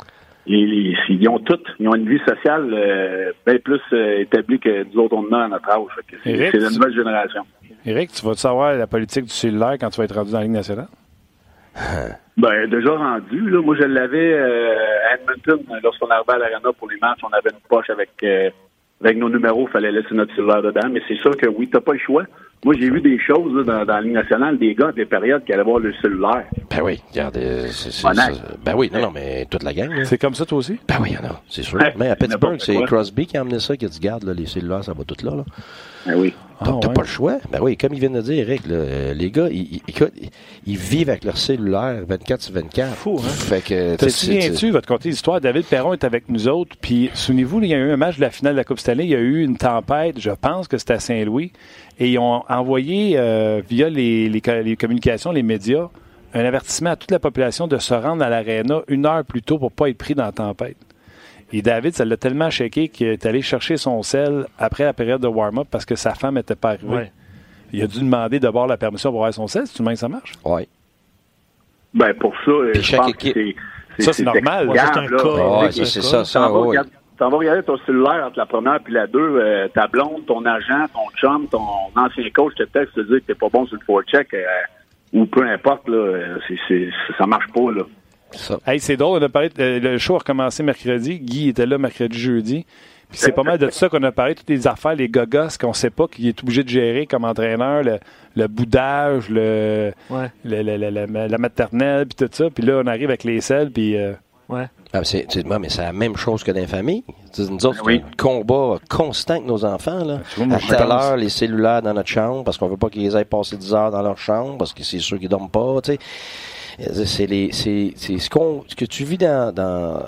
les, les- ils ont toutes. Ils ont une vie sociale euh, bien plus euh, établie que nous autres, on a à notre âge. Fait que C'est la nouvelle génération. Eric, tu vas savoir la politique du cellulaire quand tu vas être rendu dans la Ligue nationale? Ben, déjà rendu. Là, moi, je l'avais euh, à Edmonton, lorsqu'on arrivait à l'Arena pour les matchs, on avait une poche avec, euh, avec nos numéros, il fallait laisser notre cellulaire dedans. Mais c'est sûr que oui, t'as pas le choix. Moi, j'ai vu des choses là, dans, dans la Ligue nationale, des gars à des périodes qui allaient voir le cellulaire. Ben oui, regarde, euh, c'est, ben oui, non, non, mais toute la gang, là. C'est comme ça, toi aussi? Ben oui, il y en a, c'est sûr. Ouais, Mais à Pittsburgh, c'est quoi. Crosby qui a amené ça, qui a dit, garde, là, les cellulaires, ça va tout là, là. Ben oui. T'as, Ah, t'as ouais. pas le choix. Ben oui, comme il vient de dire, Eric, là, euh, les gars, ils, ils- écoute, ils, ils vivent avec leur cellulaire 24 sur 24. Fou, hein? Fait que, Te souviens-tu, votre côté d'histoire, David Perron est avec nous autres, puis souvenez-vous, il y a eu un match de la finale de la Coupe Stanley, il y a eu une tempête, je pense que c'était à Saint-Louis, et ils ont envoyé euh, via les, les co- les communications, les médias, un avertissement à toute la population de se rendre à l'aréna une heure plus tôt pour pas être pris dans la tempête. Et David, ça l'a tellement shaké qu'il est allé chercher son sel après la période de warm-up parce que sa femme n'était pas arrivée. Ouais. Il a dû demander d'abord la permission pour avoir son sel. C'est-tu même que ça marche? Ouais. Ben, pour ça, Puis je chaque pense que c'est... Ça, c'est normal. C'est un cas. c'est c'est, c'est ça, t'en vas regarder ton cellulaire entre la première puis la deux, euh, ta blonde, ton agent, ton chum, ton ancien coach te texte te dire que t'es pas bon sur le forecheck euh, ou peu importe, là, euh, c'est, c'est, ça marche pas, là. Ça. Hey, c'est drôle, on a parlé, euh, le show a recommencé mercredi. Guy était là mercredi, jeudi. Puis c'est pas mal de tout ça qu'on a parlé, toutes les affaires, les gogos qu'on sait pas qu'il est obligé de gérer comme entraîneur, le, le boudage, le, Ouais. le- le- le- la- la maternelle, puis tout ça. Puis là, on arrive avec les selles, puis euh, Ouais. Ah, c'est, mais c'est la même chose que dans les familles. Nous autres, c'est un combat constant avec nos enfants. Là. moi, à telle heure, les cellulaires dans notre chambre, parce qu'on veut pas qu'ils aillent passer 10 heures dans leur chambre, parce que c'est sûr qu'ils dorment pas. Tu sais. C'est, les, c'est, c'est ce, qu'on, ce que tu vis dans, dans,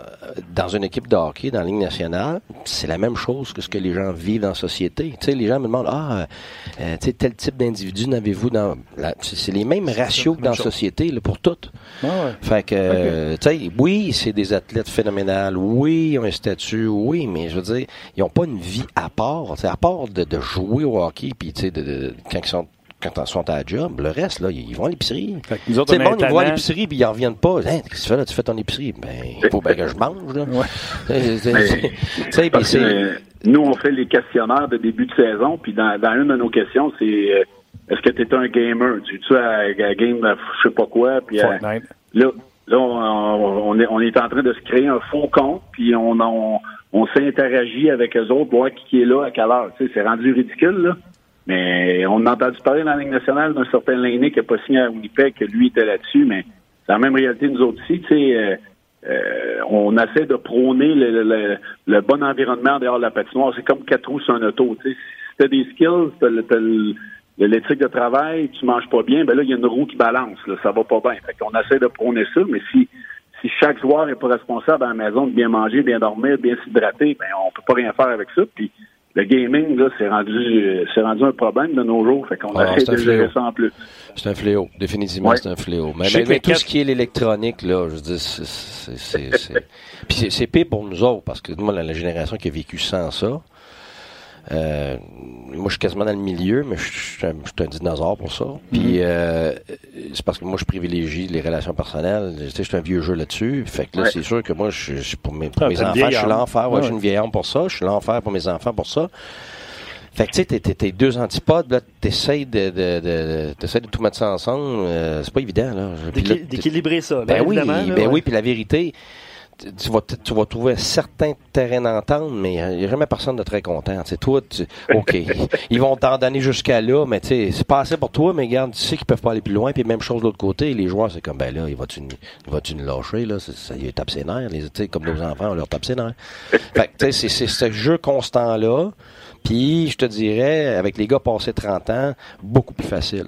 dans une équipe de hockey, dans la Ligue nationale, c'est la même chose que ce que les gens vivent dans la société. Tu sais, les gens me demandent, ah, euh, tu sais, tel type d'individu n'avez-vous dans... La, c'est, c'est les mêmes ratios que dans la société, là, pour toutes. ouais. Fait que, euh, tu sais, oui, c'est des athlètes phénoménales, oui, ils ont un statut, oui, mais je veux dire, ils ont pas une vie à part, à part de, de jouer au hockey, puis tu sais, de, de- quand ils sont quand ils sont à la job, le reste, là, ils vont à l'épicerie. Fait que nous autres, Tu sais, on a le un monde, ils vont à l'épicerie, puis ils en reviennent pas. Hein, qu'est-ce que tu fais là? Tu fais ton épicerie? Ben, il faut bien que je mange, là. Ouais. C'est... nous, on fait les questionnaires de début de saison, puis dans, dans une de nos questions, c'est euh, est-ce que tu es un gamer? Tu es à, à game, je sais pas quoi, puis euh, là, là on, on est, on est en train de se créer un faux compte, puis on, on, on s'interagit avec eux autres, voir qui, qui est là, à quelle heure. Tu sais, c'est rendu ridicule, là. Mais on a entendu parler dans la Ligue nationale d'un certain Lainé qui a pas signé à Winnipeg, que lui était là-dessus, mais c'est la même réalité nous autres ici. Tu sais, euh, euh, on essaie de prôner le, le- le- bon environnement dehors de la patinoire. C'est comme quatre roues sur un auto. Tu sais, si t'as des skills, t'as t'as l'éthique de travail, tu manges pas bien, ben là, il y a une roue qui balance. Là, ça va pas bien. Fait qu'on essaie de prôner ça, mais si si chaque joueur est pas responsable à la maison de bien manger, bien dormir, bien s'hydrater, ben on peut pas rien faire avec ça. Puis le gaming, là, c'est rendu, c'est rendu un problème de nos jours. Fait qu'on Ah, essaie c'est un de gérer fléau. ça en plus. C'est un fléau. Définitivement, Ouais. c'est un fléau. Mais, Je sais mais- que mais tout ce qui est l'électronique, là, je veux dire, c'est, c'est, c'est, c'est- Puis c'est, c'est pire pour nous autres, parce que moi, la, la génération qui a vécu sans ça, euh, moi, je suis quasiment dans le milieu, mais je, suis un, dinosaure pour ça. Puis euh, c'est parce que moi, je privilégie les relations personnelles. Tu sais, je suis un vieux jeu là-dessus. Fait que là, Ouais. c'est sûr que moi, je, je- pour mes, pour Ah, mes enfants, vieille je suis l'enfer. Ouais, Ouais, je suis une vieille âme pour ça. Je suis l'enfer pour mes enfants pour ça. Fait que tu sais, t'es, t'es- t'es deux antipodes, là, t'essayes de, de, de, t'essayes de tout mettre ça ensemble, euh, c'est pas évident, là. D'équilibrer ça. là, ben oui, évidemment, là, ben ouais. oui, puis la vérité, tu, vas, tu vas trouver un certain terrain d'entente, mais il n'y a jamais personne de très content. C'est toi, tu, OK, ils vont t'en donner jusqu'à là, mais tu sais, c'est pas assez pour toi, mais regarde, tu sais qu'ils peuvent pas aller plus loin, puis même chose de l'autre côté, les joueurs, c'est comme, ben là, il va-tu va-tu nous lâcher, là, ça, il tape ses nerfs, les, comme nos enfants, on leur tape ses nerfs. Fait que, tu sais, c'est ce jeu constant-là, puis je te dirais, avec les gars passés 30 ans, beaucoup plus facile.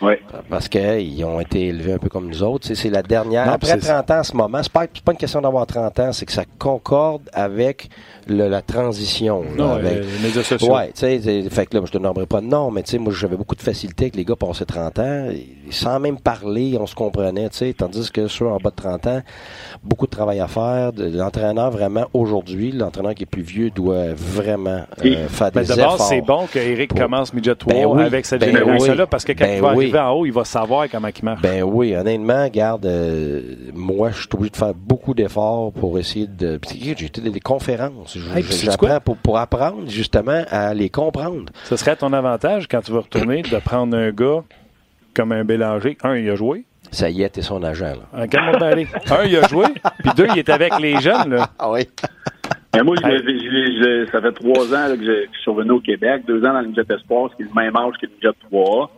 Ouais. Parce qu'ils ont été élevés un peu comme nous autres. Tu sais, C'est la dernière. Non, Après puis c'est- 30 ans en ce moment, c'est pas, c'est pas une question d'avoir 30 ans, c'est que ça concorde avec le- la transition. là, Non, avec- euh, les médias sociaux. Ouais, tu sais, c'est- fait que là, je te nommerai pas de nom, mais tu sais, moi, j'avais beaucoup de facilité avec les gars passés 30 ans, et sans même parler, on se comprenait, tu sais, tandis que ceux en bas de 30 ans, beaucoup de travail à faire. De- L'entraîneur, vraiment, aujourd'hui, l'entraîneur qui est plus vieux doit vraiment euh, faire Mais des d'abord, efforts. c'est bon qu'Éric Pour- commence midget 3 Ben oui, avec cette ben génération-là, oui, parce que quand ben il va oui. arriver en haut, il va savoir comment il marche. Ben oui, honnêtement, garde, euh, moi, je suis obligé de faire beaucoup d'efforts pour essayer de. J'ai été dans des conférences. Hey, J'apprends pour, pour apprendre justement à les comprendre. Ce serait à ton avantage quand tu vas retourner de prendre un gars comme un Bélanger. Un, il a joué. Ça y est, t'es son agent, là. En quel monde aller? Un, il a joué. Puis deux, il est avec les jeunes. Là. Ah oui. Mais moi, je je je ça fait trois ans là, que je, suis revenu au Québec, deux ans dans le Midget Espoir, ce qui est le même âge que le Midget 3.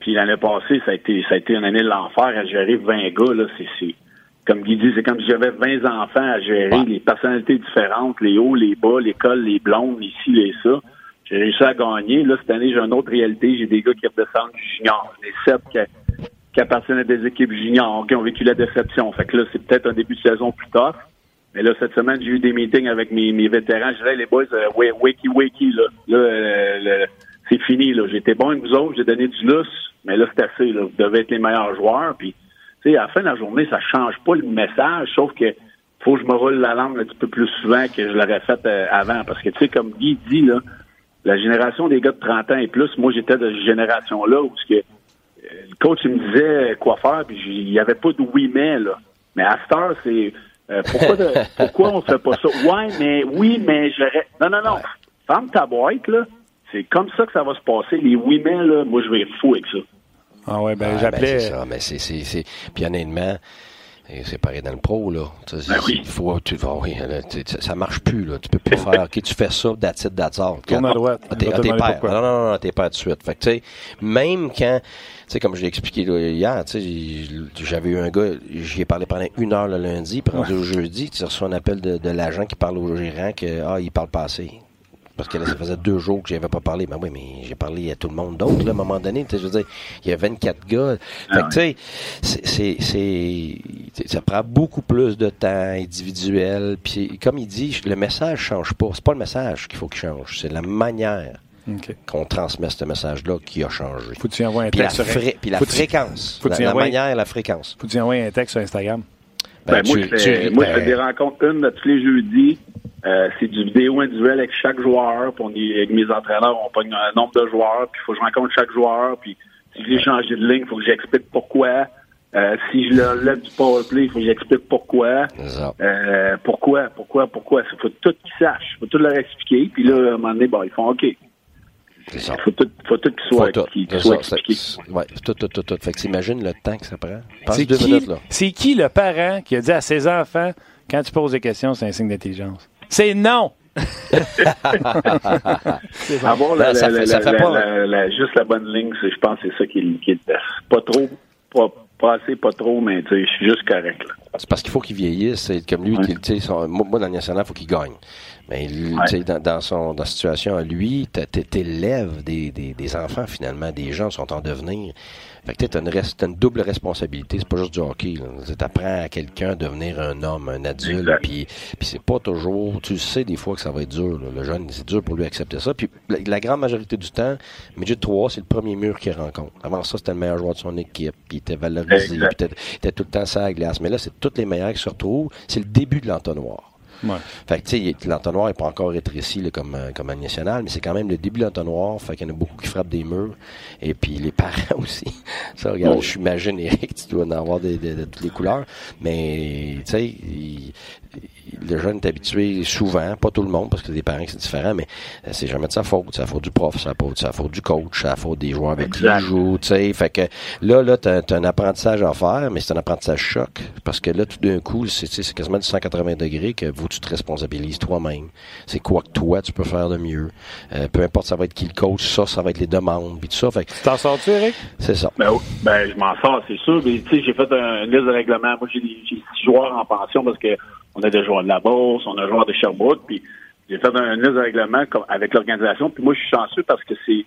Puis l'année passée, ça a été ça a été une année de l'enfer à gérer 20 gars. Là, c'est, c'est, comme Guy dit, c'est comme si j'avais 20 enfants à gérer, Ouais. les personnalités différentes, les hauts, les bas, l'école, les blondes, les ci, les ça. J'ai réussi à gagner. Là, cette année, j'ai une autre réalité. J'ai des gars qui redescendent du junior. Des sept qui, qui appartiennent à des équipes juniors, qui ont vécu la déception. Fait que là, c'est peut-être un début de saison plus tough. Mais là, cette semaine, j'ai eu des meetings avec mes, mes vétérans. Je disais, les boys, euh, wa- wakey, wakey, là. Là, euh, c'est fini, là. J'étais bon avec vous autres, j'ai donné du lousse, mais là, c'est assez, là. Vous devez être les meilleurs joueurs. Puis, tu sais, à la fin de la journée, ça change pas le message, sauf que faut que je me roule la langue un petit peu plus souvent que je l'aurais fait euh, avant. Parce que, tu sais, comme Guy dit, là, la génération des gars de 30 ans et plus, moi, j'étais de cette génération-là où ce que, euh, le coach il me disait quoi faire, puis il n'y avait pas de oui mais là. Mais à cette heure, c'est euh, pourquoi de- pourquoi on fait pas ça? Ouais, mais oui, mais j'aurais. Non, non, non. Ferme ta boîte, là. C'est comme ça que ça va se passer. Les oui mais là, moi je vais être fou avec ça. Ah ouais, ben Ah, j'appelais. c'est ça, mais c'est, c'est, c'est... Puis honnêtement, et c'est pareil dans le pro, là. Ben c'est- oui. il faut, tu, ah oui, là, tu- ça, ça marche plus, là. Tu peux plus faire, OK, tu fais ça, that's it, that's all. Tourne à droite. Ah, t'es, ah, te t'es père. Non, non, non, t'es père tout de suite. Fait que, tu sais, même quand, tu sais, comme je l'ai expliqué là, hier, tu sais, j'avais eu un gars, j'y ai parlé pendant une heure le lundi, puis rendu au jeudi, tu reçois un appel de, de l'agent qui parle au gérant que, ah, il parle pas assez. Parce que là, ça faisait deux jours que j'avais pas parlé. Ben oui, mais j'ai parlé à tout le monde d'autre, là, à un moment donné. Je veux dire, il y a 24 gars. Fait que, tu sais, c'est, c'est, ça prend beaucoup plus de temps individuel. Puis, comme il dit, le message change pas. C'est pas le message qu'il faut qu'il change. C'est la manière qu'on transmet ce message-là qui a changé. Faut que tu y envoies un Puis la, texte. fré- puis la fréquence. faut la, la manière et la fréquence. Faut que tu y envoies un texte sur Instagram. Ben, moi, tu- je fais, tu- moi, je ben, fais des rencontres une de tous les jeudis. Euh, c'est du vidéo individuel avec chaque joueur. Puis on est, avec mes entraîneurs, on pogne un nombre de joueurs. Puis il faut que je rencontre chaque joueur. Puis si je l'ai changé de ligne, il faut que j'explique pourquoi. Euh, si je le lève du powerplay, il faut que j'explique pourquoi. Euh, pourquoi, pourquoi, pourquoi? Il faut tout qu'ils sachent. Il faut tout leur expliquer. Puis là, à un moment donné, bon, ils font OK. Il faut tout, faut tout qu'ils Faut soient, tout. ouais, tout, tout, tout, tout. Fait que t'imagines le temps que ça prend. Passe C'est deux qui, minutes, là. c'est qui le parent qui a dit à ses enfants, quand tu poses des questions, c'est un signe d'intelligence? C'est non! Avoir la, Ben, ça la- fait- la- ça fait la- pas- la- la- juste la bonne ligne, je pense que c'est ça qui, est- qui est pas trop, pas, pas assez, pas trop, mais tu sais, je suis juste correct. Là. C'est parce qu'il faut qu'il vieillisse. Comme lui, Ouais. son- moi, dans le national, il faut qu'il gagne. Mais lui, Ouais. dans, dans son dans sa situation à lui, t'élèves des, des, des enfants finalement, des gens qui sont en devenir. Fait que tu as, une double responsabilité. C'est pas juste du hockey. Tu apprends à quelqu'un à devenir un homme, un adulte. Puis, puis c'est pas toujours. Tu sais des fois que ça va être dur. Le jeune, c'est dur pour lui accepter ça. Puis la, grande majorité du temps, Midget 3, c'est le premier mur qu'il rencontre. Avant ça, c'était le meilleur joueur de son équipe. Puis il était valorisé. Puis il était tout le temps ça à glace. Mais là, c'est toutes les meilleurs qui se retrouvent. C'est le début de l'entonnoir. Ouais. Fait que, tu sais, l'entonnoir n'est pas encore rétréci là, comme, euh, comme un national, mais c'est quand même le début de l'entonnoir. Fait qu'il y en a beaucoup qui frappent des murs. Et puis les parents aussi. Ça, regarde, je suis ma générique, tu dois en avoir de, de, toutes les couleurs. Mais, tu sais, le jeune est habitué souvent, pas tout le monde, parce que des parents c'est différent, mais euh, c'est jamais de sa faute. C'est la faute du prof, c'est la faute, la faute du coach, c'est la faute des joueurs avec qui il joue, tu sais. Fait que là, là, t'as as un apprentissage à faire, mais c'est un apprentissage choc. Parce que là, tout d'un coup, c'est quasiment du 180 degrés que vous, tu te responsabilises toi-même. C'est quoi que toi, tu peux faire de mieux? Euh, peu importe ça va être qui le coach, ça, ça va être les demandes, puis tout ça. Fait que, T'en sors-tu, Eric? C'est ça. Ben, ben je m'en sors, c'est sûr. Mais tu sais, j'ai fait un, une liste de règlements. Moi, j'ai six joueurs en pension parce que on a des joueurs de la Bourse, on a des joueurs de Sherbrooke, puis j'ai fait un liste de règlement avec l'organisation. Puis moi, je suis chanceux parce que c'est,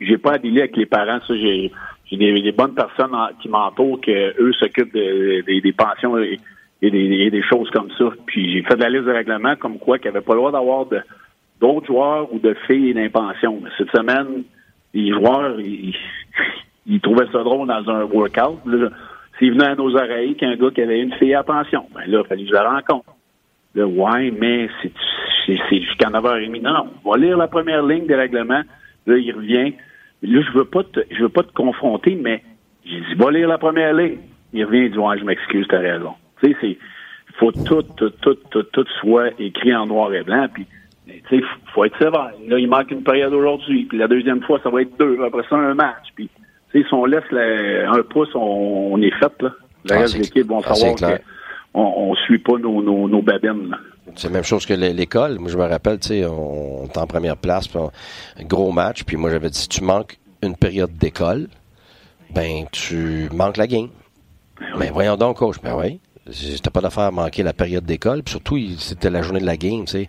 j'ai pas à avec les parents. Ça, j'ai, des, bonnes personnes qui m'entourent, que eux s'occupent des pensions et, des, choses comme ça. Puis j'ai fait de la liste de règlement comme quoi qu'il n'y avait pas le droit d'avoir d'autres joueurs ou de filles d'impension. Cette semaine, les joueurs, ils, trouvaient ça drôle dans un workout. S'il venait à nos oreilles qu'un gars qui avait une fille à pension, ben là, il fallait que je la rencontre. Là, ouais, mais c'est jusqu'à 9h30. Non, non, on va lire la première ligne des règlements. Là, il revient. Là, je veux pas te, je veux pas te confronter, mais j'ai dit, va lire la première ligne. Il revient, il dit, ouais, je m'excuse, t'as raison. Tu sais, c'est, faut tout, tout, tout, tout, tout soit écrit en noir et blanc, puis, tu sais, faut être sévère. Là, il manque une période aujourd'hui, puis la deuxième fois, ça va être deux, après ça, un match, puis si on laisse un pouce, on, est fait. Là. Le ah, reste de l'équipe vont ah, savoir qu'on ne suit pas nos, nos, nos babines. C'est la même chose que l'école. Moi, je me rappelle, tu sais, on, est en première place, un gros match, puis moi, j'avais dit, si tu manques une période d'école, ben, tu manques la game. Ben, ben voyons donc, coach. Ben oui. C'était pas d'affaire à manquer la période d'école, puis surtout, c'était la journée de la game, tu sais.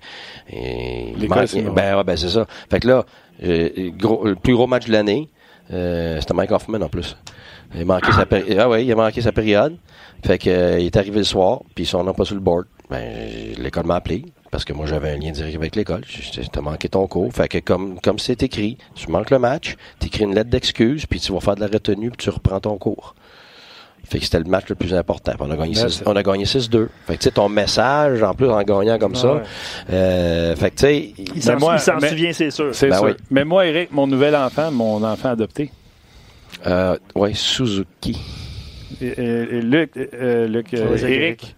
ben, ouais, ben, c'est ça. Fait que là, euh, le plus gros match de l'année, euh, c'était Mike Hoffman en plus. Il a manqué sa période. Ah ouais, il a manqué sa période. Fait que euh, il est arrivé le soir, puis son nom pas sur le board. Ben, l'école m'a appelé parce que moi j'avais un lien direct avec l'école. T'as manqué ton cours. Fait que comme comme c'est écrit, tu manques le match, tu écris une lettre d'excuse, puis tu vas faire de la retenue, puis tu reprends ton cours. Fait que c'était le match le plus important. On a gagné 6, on a gagné 6-2. Fait que tu sais ton message en plus en gagnant comme ça. Euh, fait que tu sais il s'en souvient c'est sûr. C'est ben sûr. Mais moi Eric, mon nouvel enfant, mon enfant adopté. Euh, ouais, Suzuki. Et, Luc, euh, Luc Eric.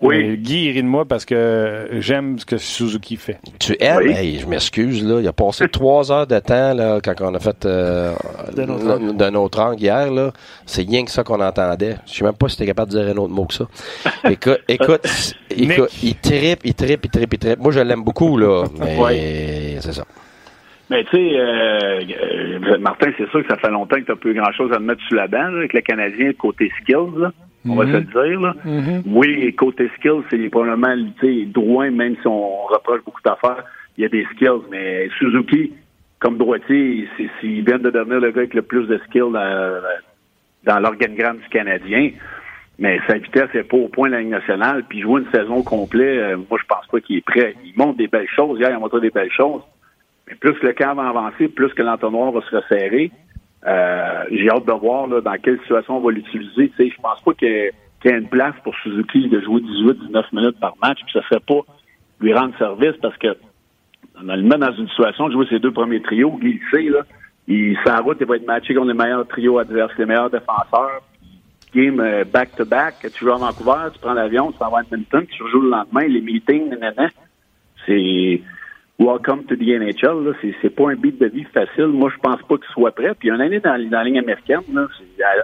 Oui. Guy rit de moi parce que j'aime ce que Suzuki fait. Tu aimes? je m'excuse, là. Il a passé trois heures de temps, là, quand on a fait euh, de notre angle hier, là. C'est rien que ça qu'on entendait. Je sais même pas si tu es capable de dire un autre mot que ça. écoute, écoute, écoute il tripe, il tripe, il tripe, il tripe. Moi, je l'aime beaucoup, là. Mais c'est ça. Mais tu sais, euh, euh, Martin, c'est sûr que ça fait longtemps que tu n'as plus grand-chose à te mettre sous la dent avec le Canadien côté skills. Là on va se le dire. Là. Mm-hmm. Oui, côté skills, c'est probablement droit, même si on reproche beaucoup d'affaires, il y a des skills, mais Suzuki, comme droitier, il vient de devenir le gars avec le plus de skills dans, dans l'organigramme du Canadien. Mais sa vitesse n'est pas au point de la Ligue nationale. Puis jouer une saison complète, euh, moi, je pense pas qu'il est prêt. Il montre des belles choses. Hier, il a montré des belles choses. Mais plus le camp va avancer, plus que l'entonnoir va se resserrer. Euh, j'ai hâte de voir là, dans quelle situation on va l'utiliser. Je pense pas qu'il y, ait une place pour Suzuki de jouer 18-19 minutes par match, puis ça serait pas lui rendre service parce que on le met dans une situation de jouer ses deux premiers trios, Guy le sait, là. Il s'en route, il va être matché contre les meilleurs trios adverses, les meilleurs défenseurs. Game euh, back-to-back, tu joues à Vancouver, tu prends l'avion, tu vas à Edmonton, tu rejoues le lendemain, les meetings, nanana. C'est Welcome to the NHL. C'est pas un beat de vie facile. Moi, je pense pas qu'il soit prêt. Puis une année dans, dans la ligne américaine, là,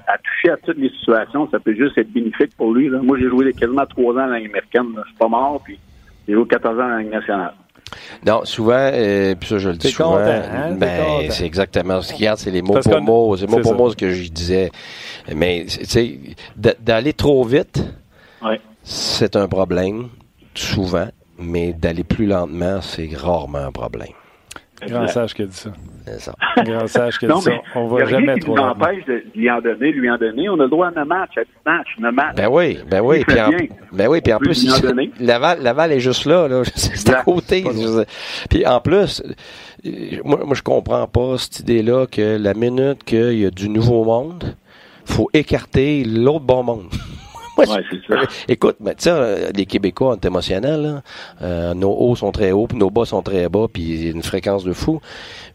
à, toucher à toutes les situations, ça peut juste être bénéfique pour lui. Là. Moi, j'ai joué quasiment trois ans dans la ligne américaine. Je suis pas mort, puis j'ai joué 14 ans dans la ligne nationale. Non, souvent, euh, puis ça je le dis souvent, hein? ben, c'est exactement ce qu'il y a, c'est les mots pour mots, c'est mots pour mots ce que je disais. Mais, tu sais, d'aller trop vite, ouais. c'est un problème, souvent mais d'aller plus lentement, c'est rarement un problème. Grand sage qui a dit ça. C'est ça. Grand sage qui a Non, dit ça. On il y va a rien jamais qui trop nous lentement. empêche de lui en donner, lui en donner. On a le droit à un match, à 10 matchs, un match. Ben oui, ben oui. Il Puis en, bien. ben oui, puis en plus, lui en il- donner. Laval, Laval est juste là, là. C'est à côté. Puis en plus, euh, moi, moi, je comprends pas cette idée-là que la minute qu'il y a du nouveau monde, faut écarter l'autre bon monde. Moi, Ouais, je- c'est ça. Écoute, mais tu sais, euh, les Québécois, on est émotionnels. Euh, nos hauts sont très hauts, puis nos bas sont très bas, puis il y a une fréquence de fou.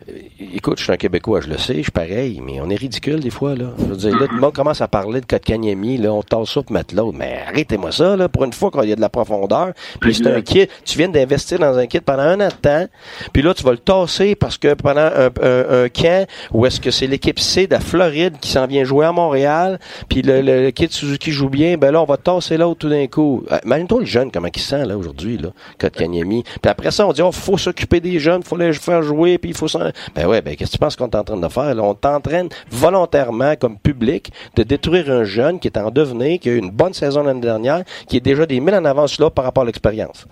Euh, Écoute, je suis un Québécois, je le sais, je suis pareil, mais on est ridicule des fois. Là. Je veux dire, là, tout le monde commence à parler de Kotkaniemi, là, on tasse ça pour mettre l'autre. Mais arrêtez-moi ça, là, pour une fois qu'il y a de la profondeur. Puis c'est un kit, tu viens d'investir dans un kit pendant un an de temps, puis là, tu vas le tasser parce que pendant un, un, un camp, où est-ce que c'est l'équipe C de la Floride qui s'en vient jouer à Montréal, puis le, le, le kit Suzuki joue bien, ben là, on va tasser l'autre tout d'un coup. Euh, Imagine-toi le jeune, comment il se sent, là, aujourd'hui, là, Kotkaniemi. Puis après ça, on dit, oh, faut s'occuper des jeunes, faut les faire jouer, puis il faut s'en... Ben ouais, ben qu'est-ce que tu penses qu'on est en train de faire, là? On t'entraîne volontairement, comme public, de détruire un jeune qui est en devenir, qui a eu une bonne saison l'année dernière, qui est déjà des mille en avance là par rapport à l'expérience.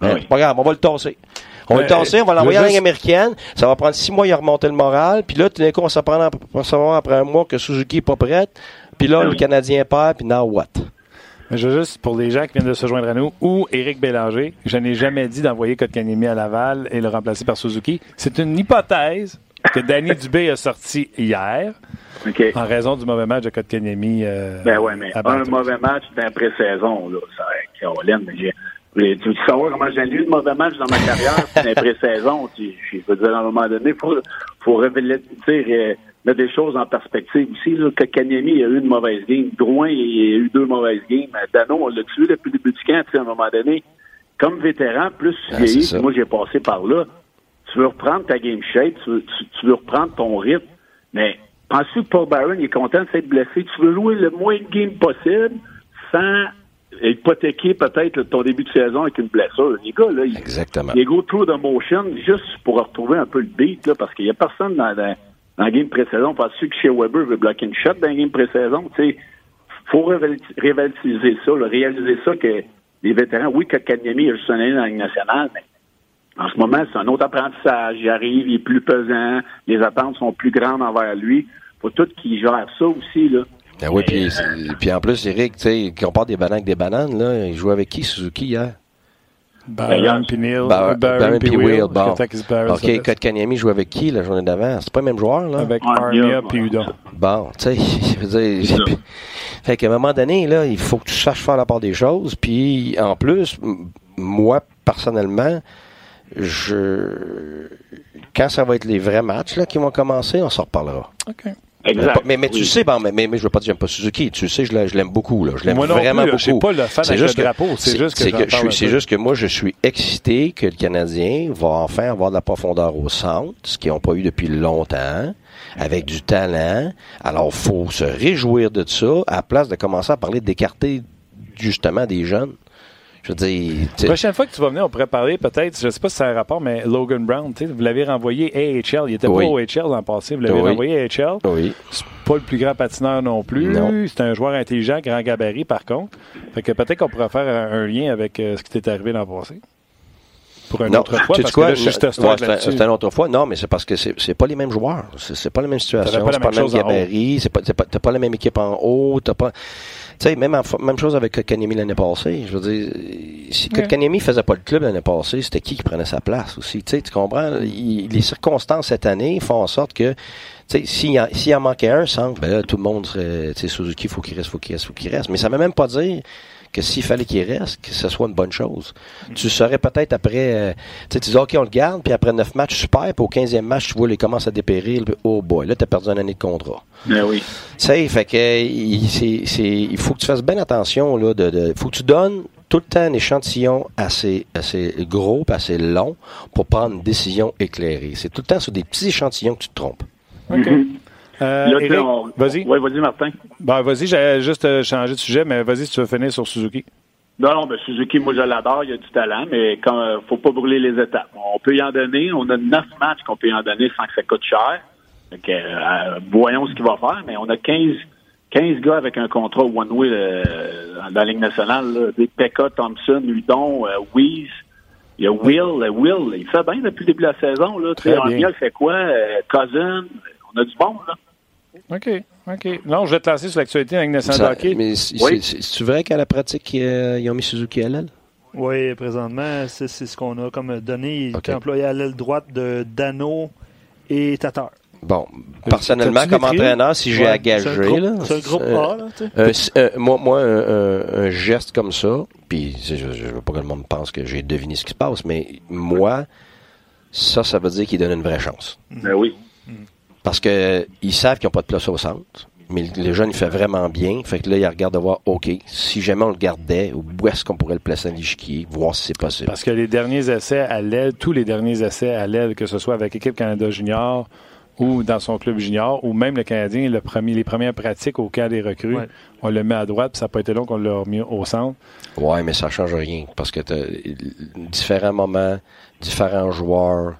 Ben, Oui. c'est Pas grave, on va le tasser. On va le tasser, on va l'envoyer américaine. Ça va prendre six mois, il a remonté le moral. Puis là, tout d'un coup, on s'apprend à savoir après un mois que Suzuki est pas prête. Puis là, Ah le oui. Canadien perd, puis now what? Mais je veux juste, pour les gens qui viennent de se joindre à nous, ou Éric Bélanger, je n'ai jamais dit d'envoyer Kotkaniemi à Laval et le remplacer par Suzuki. C'est une hypothèse que Danny Dubé a sorti hier en raison du mauvais match de Kotkaniemi. Euh, Ben ouais, mais un mauvais match d'un pré-saison, là, ça, mais tu veux savoir comment j'ai eu de mauvais match dans ma carrière d'un pré-saison? Tu, je veux dire, à un moment donné, faut, faut révéler, mettre des choses en perspective aussi, là, que Kanyemi a eu une mauvaise game, Drouin, il a eu deux mauvaises games, Dano, on l'a tué depuis le début du camp, à un moment donné. Comme vétéran, plus tu Ah, vieillis, c'est ça. moi j'ai passé par là, tu veux reprendre ta game shape, tu veux, tu, tu veux reprendre ton rythme, mais penses-tu que Paul Byron il est content de s'être blessé? Tu veux jouer le moins de games possible sans hypothéquer peut-être ton début de saison avec une blessure. Les gars, là, ils, Exactement. ils go through the motion juste pour retrouver un peu le beat, là, parce qu'il n'y a personne dans, dans, dans la game pré-saison. Penses-tu que chez Weber veut bloquer une shot dans la game pré-saison? Tu sais, faut révaloriser ça, là, réaliser ça que les vétérans, oui, que Kanyemi a juste année dans la Ligue nationale, mais en ce moment, c'est un autre apprentissage. Il arrive, il est plus pesant, les attentes sont plus grandes envers lui. Faut tout qu'il gère ça aussi, là. Ben oui, puis, euh, puis en plus, Eric, tu sais, quand on parle des bananes avec des bananes, là, il jouait avec qui, Suzuki, hier? Baron puis Neil. Bar-. Will, bon. OK, Kotkaniemi jouait avec qui la journée d'avant? C'est pas le même joueur, là? Avec Armia puis. Udon. Bon, tu sais, je veux dire, fait qu'à un moment donné, là, il faut que tu saches faire la part des choses. Puis, en plus, moi, personnellement, je, quand ça va être les vrais matchs, là, qui vont commencer, on s'en reparlera. OK. Exact. Mais, mais tu Oui. sais, bon, mais, mais, mais je veux pas dire que j'aime pas Suzuki. Tu sais, je l'aime, beaucoup, là. Je l'aime vraiment plus, beaucoup. je suis pas le fan avec le drapeau, c'est juste que j'en je parle suis- un c'est peu. juste que moi, je suis excité que le Canadien va enfin avoir de la profondeur au centre, ce qu'ils n'ont pas eu depuis longtemps, avec du talent. Alors, faut se réjouir de ça, à la place de commencer à parler d'écarter, justement, des jeunes. Je veux dire, tu sais, La prochaine fois que tu vas venir, on pourrait parler peut-être, je ne sais pas si c'est un rapport, mais Logan Brown, vous l'avez renvoyé AHL. Il était Oui. pas au AHL l'an passé, vous l'avez Oui. renvoyé AHL. oui. C'est pas le plus grand patineur non plus. Non. C'est un joueur intelligent, grand gabarit par contre. Fait que peut-être qu'on pourrait faire un, un lien avec euh, ce qui t'est arrivé l'an passé. Pour une Non, autre fois, parce quoi? que là, je suis Ouais, start c'est un- c'est une autre fois. Non, mais c'est parce que c'est c'est pas les mêmes joueurs. C'est c'est pas la même situation. T'avais pas la C'est pas même le même gabarit. C'est pas, c'est pas, t'as pas la même équipe en haut. T'as pas. Tu sais, même, en fa- même chose avec Kotkaniemi l'année passée. Je veux dire, si. Kotkaniemi faisait pas le club l'année passée, c'était qui qui prenait sa place aussi? Tu sais, tu comprends? Il- les circonstances cette année font en sorte que, tu sais, s'il en, s'il en manquait un centre, ben là, tout le monde serait, tu sais, Suzuki, faut qu'il reste, faut qu'il reste, faut qu'il reste. Mais ça veut même pas dire que s'il fallait qu'il reste, que ce soit une bonne chose. Tu saurais peut-être après, euh, tu sais, tu dis, OK, on le garde, puis après neuf matchs, super, puis au 15e match, tu vois, il commence à dépérir, puis, oh boy, là, t'as perdu une année de contrat. Ben oui. Tu sais, fait que, il, c'est, c'est, il faut que tu fasses bien attention, là, de, de, faut que tu donnes tout le temps un échantillon assez, assez gros, puis assez long, pour prendre une décision éclairée. C'est tout le temps sur des petits échantillons que tu te trompes. OK. Mhm. Euh, on- vas-y. Ouais, vas-y, Martin. Ben, vas-y, j'allais juste euh, changer de sujet, mais vas-y si tu veux finir sur Suzuki. Non, non, ben Suzuki, moi je l'adore, il a du talent, mais quand euh, faut pas brûler les étapes. On peut y en donner, on a neuf matchs qu'on peut y en donner sans que ça coûte cher. Que, euh, voyons ce qu'il va faire, mais on a 15, 15 gars avec un contrat one-way dans la Ligue nationale. Là. Des Pekka, Thompson, Hudon, Weiss, Il y a Will, Will, il fait bien depuis le début de la saison. Là. Très Armia, il fait quoi? Cousin, on a du bon, là. OK, OK. Non, je vais te lancer sur l'actualité avec Ça- Hockey. Mais Oui. c'est-tu vrai qu'à la pratique, euh, ils ont mis Suzuki à l'aile? Oui, présentement, c'est c'est ce qu'on a comme donné. Il Ok. est employé à l'aile droite de Dano et Tatar. Bon, personnellement, t'as-tu des comme entraîneur, si j'ai Ouais, à c'est un gager, groupe- là, C'est un groupe euh, A, là, un- moi, moi un, un- un geste comme ça, puis je, je, je veux pas que le monde pense que j'ai deviné ce qui se passe, mais moi, ça, ça veut dire qu'ils donnent une vraie chance. Ben oui. Parce que ils savent qu'ils n'ont pas de place au centre. Mais le jeune, il fait vraiment bien. Fait que là, il regarde de voir, OK, si jamais on le gardait, où est-ce qu'on pourrait le placer à l'échiquier, voir si c'est possible. Parce que les derniers essais à l'aile, tous les derniers essais à l'aile, que ce soit avec l'équipe Canada Junior ou dans son club junior, ou même le Canadien, le premier, les premières pratiques au camp des recrues, Ouais. on le met à droite, puis ça n'a pas été long qu'on l'a remis au centre. Ouais, mais ça change rien parce que t'as différents moments, différents joueurs,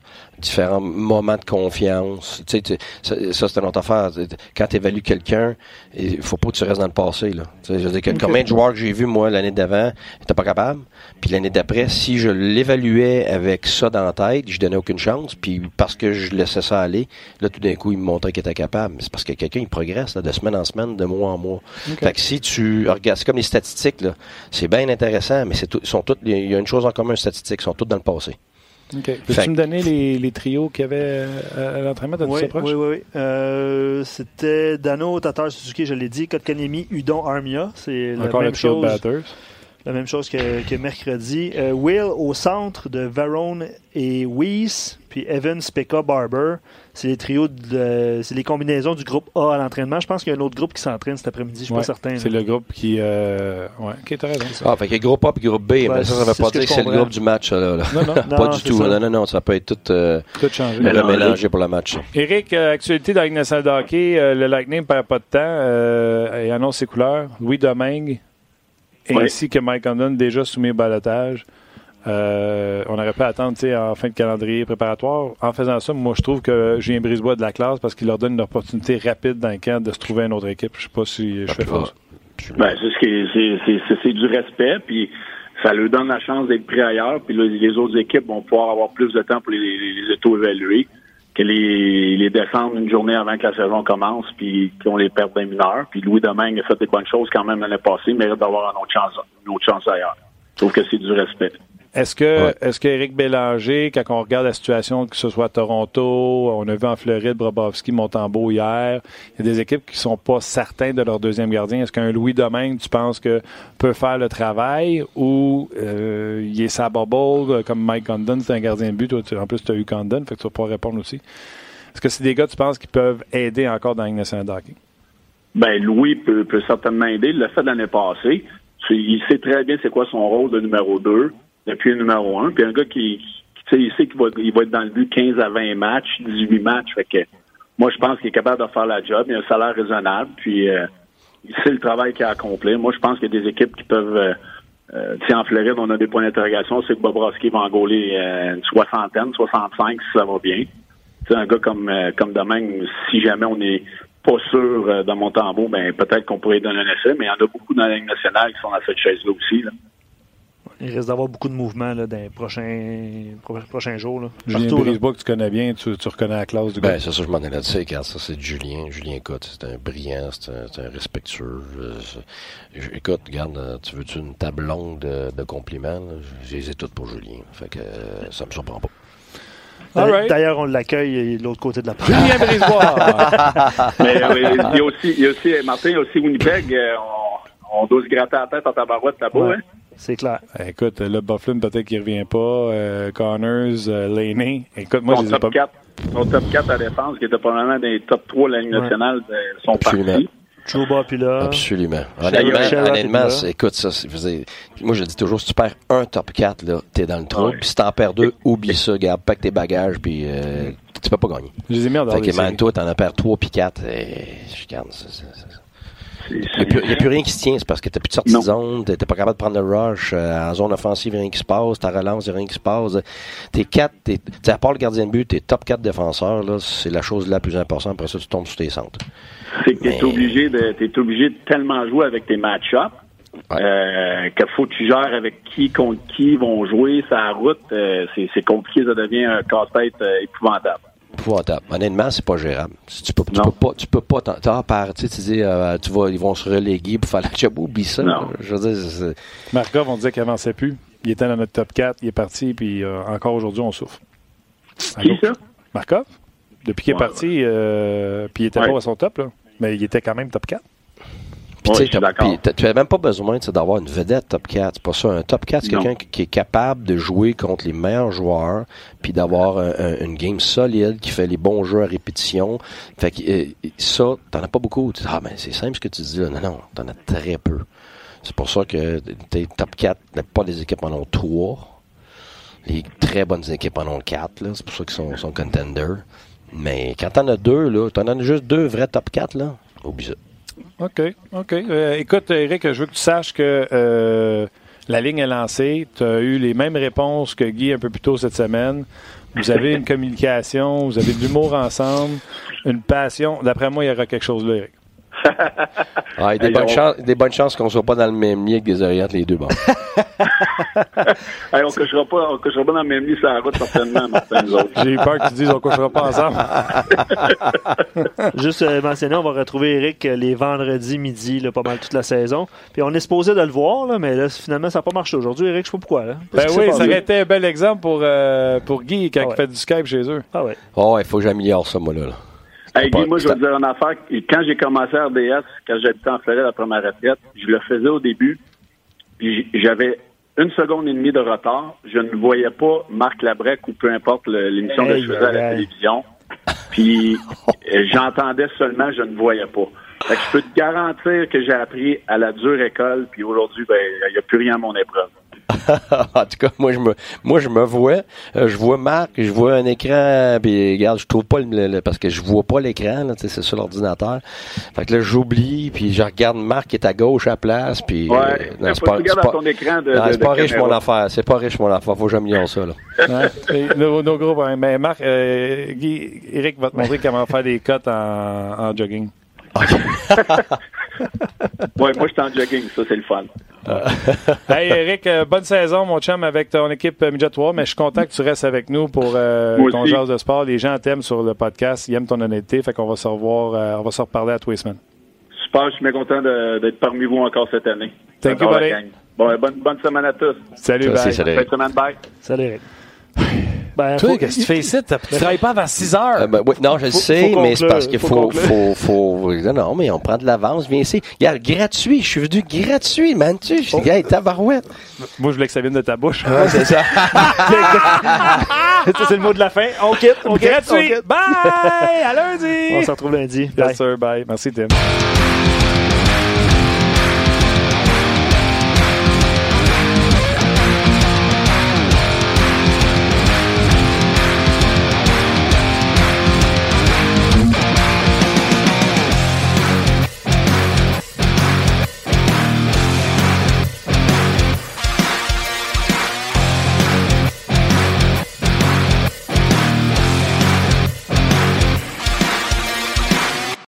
différents moments de confiance. Tu sais, tu- ça, ça, c'est une autre affaire. Quand tu évalues quelqu'un, il faut pas que tu restes dans le passé. Là. Tu sais, je veux dire que combien de joueurs que j'ai vus, moi, l'année d'avant, n'étaient pas capables. Puis l'année d'après, si je l'évaluais avec ça dans la tête, je donnais aucune chance. Puis parce que je laissais ça aller, là, tout d'un coup, il me montrait qu'il était capable. Mais C'est parce que quelqu'un, il progresse là, de semaine en semaine, de mois en mois. Fait que si tu regardes, c'est comme les statistiques, là. C'est bien intéressant, mais c'est tout, ils sont toutes, il y a une chose en commun, les statistiques, ils sont toutes dans le passé. Peux-tu Fait- me donner les, les trios qu'il y avait euh, à l'entraînement? Dit Oui, oui, oui. oui. Euh, C'était Dano, Tatar, Suzuki, je l'ai dit. Kotkanemi, Udon, Armia. C'est la même de chose. batters. La même chose que, que mercredi. Euh, Will au centre de Varone et Weiss, puis Evans, Pekka, Barber. C'est les trios, de, c'est les combinaisons du groupe A à l'entraînement. Je pense qu'il y a un autre groupe qui s'entraîne cet après-midi. Je suis Ouais, pas certain. C'est là. le groupe qui. Euh... Ouais, ok, t'as raison. Ah, fait qu'il y a groupe A et groupe B, mais ça, ça veut pas dire que c'est le groupe du match, ça, là. là. Non, non, Non, pas du c'est tout. ça. Non, non, non, ça peut être tout euh, tout changé. Mélangé. pour le match. Éric, euh, actualité dans la Ligue nationale de hockey, euh, le Lightning ne perd pas de temps euh, et annonce ses couleurs. Louis Domingue ainsi que Mike Condon déjà soumis au balotage. Euh, on aurait pu attendre tu sais, en fin de calendrier préparatoire. En faisant ça, moi, je trouve que Julien Brisebois de la classe parce qu'il leur donne une opportunité rapide dans le camp de se trouver une autre équipe. Je sais pas si je fais Ah, fausse. Ben, c'est ce c'est- du respect, puis ça leur donne la chance d'être pris ailleurs, puis là, les autres équipes vont pouvoir avoir plus de temps pour les, les, les auto-évaluer, que les, les descendre une journée avant que la saison commence, puis qu'on les perde d'un mineur. Puis Louis Domingue a fait des bonnes choses quand même l'année passée, mérite d'avoir une autre chance, une autre chance ailleurs. Trouve que c'est du respect. Est-ce que, Ouais. est-ce qu'Éric Bélanger, quand on regarde la situation, que ce soit à Toronto, on a vu en Floride Brobovski, Montembeau hier, il y a des équipes qui sont pas certains de leur deuxième gardien. Est-ce qu'un Louis Domingue, tu penses que peut faire le travail ou euh, il est sa bubble, euh, comme Mike Condon, c'est un gardien de but. Toi, tu- en plus, tu as eu Condon, fait que tu vas pouvoir répondre aussi. Est-ce que c'est des gars, tu penses, qui peuvent aider encore dans la Ligue nationale de hockey? Ben, Louis peut, peut certainement aider. Il l'a fait l'année passée. Il sait très bien c'est quoi son rôle de numéro 2 depuis le numéro 1. Puis un gars qui, qui il sait qu'il va, il va être dans le but 15 à 20 matchs, 18 matchs. Fait que moi, je pense qu'il est capable de faire la job. Il a un salaire raisonnable. Puis euh, il sait le travail qu'il a accompli. Moi, je pense qu'il y a des équipes qui peuvent... Euh, euh, en Floride, on a des points d'interrogation. C'est que Bobrovski va engoler euh, une soixantaine, 65, si ça va bien. Tu sais, un gars comme, euh, comme Domingue, si jamais on n'est pas sûr euh, dans mon tambour, ben peut-être qu'on pourrait donner un essai, mais il y en a beaucoup dans la Ligue nationale qui sont dans cette chaise-là aussi. Là. Il risque d'avoir beaucoup de mouvements là, dans les prochains, pro- prochains jours. Là. Julien. Brisebois, que tu connais bien, tu, tu reconnais la classe du gars. Ben, c'est ça, je m'en allais dire, regarde, ça, c'est Julien. Julien, écoute, c'est un brillant, c'est un, respectueux. je- écoute, regarde, euh, tu veux-tu une table longue de, de compliments? Je les ai toutes pour Julien. Fait que euh, ça me surprend pas. Right. D'ailleurs, on l'accueille de l'autre côté de la porte. Julien Brisebois! Mais euh, il y a aussi, il y a aussi Martin, il y a aussi Winnipeg. euh, on, on doit se gratter la tête en tabarouette là-bas. Ouais. Hein? C'est clair. Écoute, le Bufflin, peut-être qu'il revient pas. Euh, Connors, euh, Laney. Écoute, moi, je son, les ai top pas... 4, son top 4 à défense, qui était probablement dans les top 3 de la Ligue Ouais. nationale, euh, sont Absolument. partis. Trouba, puis là. Absolument. Honnêtement, honnêtement, écoute, ça, je dire, moi, je dis toujours, si tu perds un top 4, là, t'es dans le trou. Ouais. Puis si t'en perds deux, oublie ça, garde, pack tes bagages, puis euh, tu peux pas gagner. Je les ai mis en Fait des que, man, toi, t'en as perdu 3 puis 4. Et, je garde, ça, ça, ça. Il n'y a, plus- rien qui se tient, c'est parce que t'as plus de sortie Non. de zone, t'es t'es pas capable de prendre le rush, euh, en zone offensive, il y a rien qui se passe, ta relance, il a rien qui se passe. T'es 4, t'es, à part le gardien de but, t'es top 4 défenseurs, là, c'est la chose la plus importante, après ça, tu tombes sur tes centres. c'est que tu es Mais- obligé de t'es obligé de tellement jouer avec tes match-ups Euh, qu'il faut que tu gères avec qui, contre qui vont jouer, sa route, euh, c'est, c'est compliqué, ça devient un casse-tête euh, épouvantable. Épouvantable. Honnêtement, c'est pas gérable. Tu peux, tu peux pas, tu peux pas, t'en, t'en par, tu sais, tu dis, euh, tu vas, ils vont se reléguer pour faire la job, oublie ça. Non. Je veux dire, c'est- Markov, on disait qu'il avançait plus. Il était dans notre top 4, il est parti, puis euh, encore aujourd'hui, on souffre. Qui ça? Markov? Depuis qu'il est Ouais, parti, euh, puis il était Ouais. pas à son top, là. Mais il était quand même top 4. Puis, tu n'as même pas besoin d'avoir une vedette top 4. C'est pas ça. Un top 4, c'est quelqu'un qui, est capable de jouer contre les meilleurs joueurs, puis d'avoir un- un- une game solide, qui fait les bons jeux à répétition. Fait que euh, ça, t'en as pas beaucoup. Tu dis, ah, ben, c'est simple ce que tu dis là. Non, non, t'en as très peu. C'est pour ça que tes top 4, pas les équipes en ont 3. Les très bonnes équipes en ont 4. là. C'est pour ça qu'ils sont, sont contenders. Mais quand t'en as deux, là, t'en as juste deux vrais top 4, là. Oublie ça. OK, OK. Euh, écoute, Eric, je veux que tu saches que euh, la ligne est lancée. Tu as eu les mêmes réponses que Guy un peu plus tôt cette semaine. Vous avez une communication, vous avez de l'humour ensemble, une passion. D'après moi, il y aura quelque chose là, Eric. Ah, et des, Hey, bonnes on- chances, des bonnes chances qu'on soit pas dans le même lit que des oreillettes, les deux. Bon. Hey, on couchera pas, on couchera pas dans le même lit sur la route, certainement, Martin, nous autres. J'ai eu peur que tu dises on ne couchera pas ensemble. Juste euh, mentionner, on va retrouver Eric euh, les vendredis midi, là, pas mal toute la saison. Puis on est supposé de le voir, là, mais là, finalement, ça n'a pas marché aujourd'hui. Eric, je sais pas pourquoi. Là. Ben oui, ça aurait été un bel exemple pour, euh, pour Guy quand Ah il fait du Skype chez eux. Ah ouais. Oh, il faut que j'améliore ça, moi, là. là. Hey, Guy, moi, je vais te dire une affaire. Quand j'ai commencé à RDS, quand j'habitais en Floride après ma retraite, je le faisais au début, puis j'avais une seconde et demie de retard. Je ne voyais pas Marc Labrec ou peu importe l'émission que je faisais à la télévision. Puis euh, j'entendais seulement, je ne voyais pas. Fait que je peux te garantir que j'ai appris à la dure école, puis aujourd'hui, ben, il n'y a plus rien à mon épreuve. en tout cas, moi, je me, moi, je me vois, euh, je vois Marc, je vois un écran, puis regarde, je trouve pas le, le- parce que je vois pas l'écran, là, tu sais, c'est sur l'ordinateur. Fait que là, j'oublie, puis je regarde Marc qui est à gauche à la place, puis... Ouais, euh, non, c'est ton écran de- non, de- c'est de pas riche mon affaire, c'est pas riche mon affaire, faut que j'améliore ça, là. Nos, nos gros problèmes. Mais Marc, euh, Guy, Eric va te montrer comment faire des cotes en, en jogging. Ouais, moi, je suis en jogging, ça, c'est le fun. Hey Eric, euh, bonne saison, mon chum, avec ton équipe euh, Midget 3, mais je suis content que tu restes avec nous pour euh, ton genre de sport. Les gens t'aiment sur le podcast, ils aiment ton honnêteté, fait qu'on va se revoir, euh, on va se reparler à tous les semaines. Super, je suis bien content d'être parmi vous encore cette année. Thank you, buddy. gang. Bon, bonne, bonne semaine à tous. Salut, Merci, bye. salut. Bonne semaine, bye. Salut, Eric. Ben, Toi, faut- qu'est-ce que tu fais ici? Tu travailles pas avant 6 heures. Euh, ben, oui, non, je le Faut- sais, faut mais c'est parce qu'il faut faut, faut, faut, non, mais on prend de l'avance, viens ici. Regarde, gratuit, je suis venu gratuit, man, tu, je dis, hey, tabarouette. Moi, je voulais que ça vienne de ta bouche. Ouais, c'est ça. Ça, c'est le mot de la fin. On quitte, on quitte, on Gratuit. quitte. Bye! À lundi! On se retrouve lundi. Bye. Yes, sir. Bye. Merci, Tim.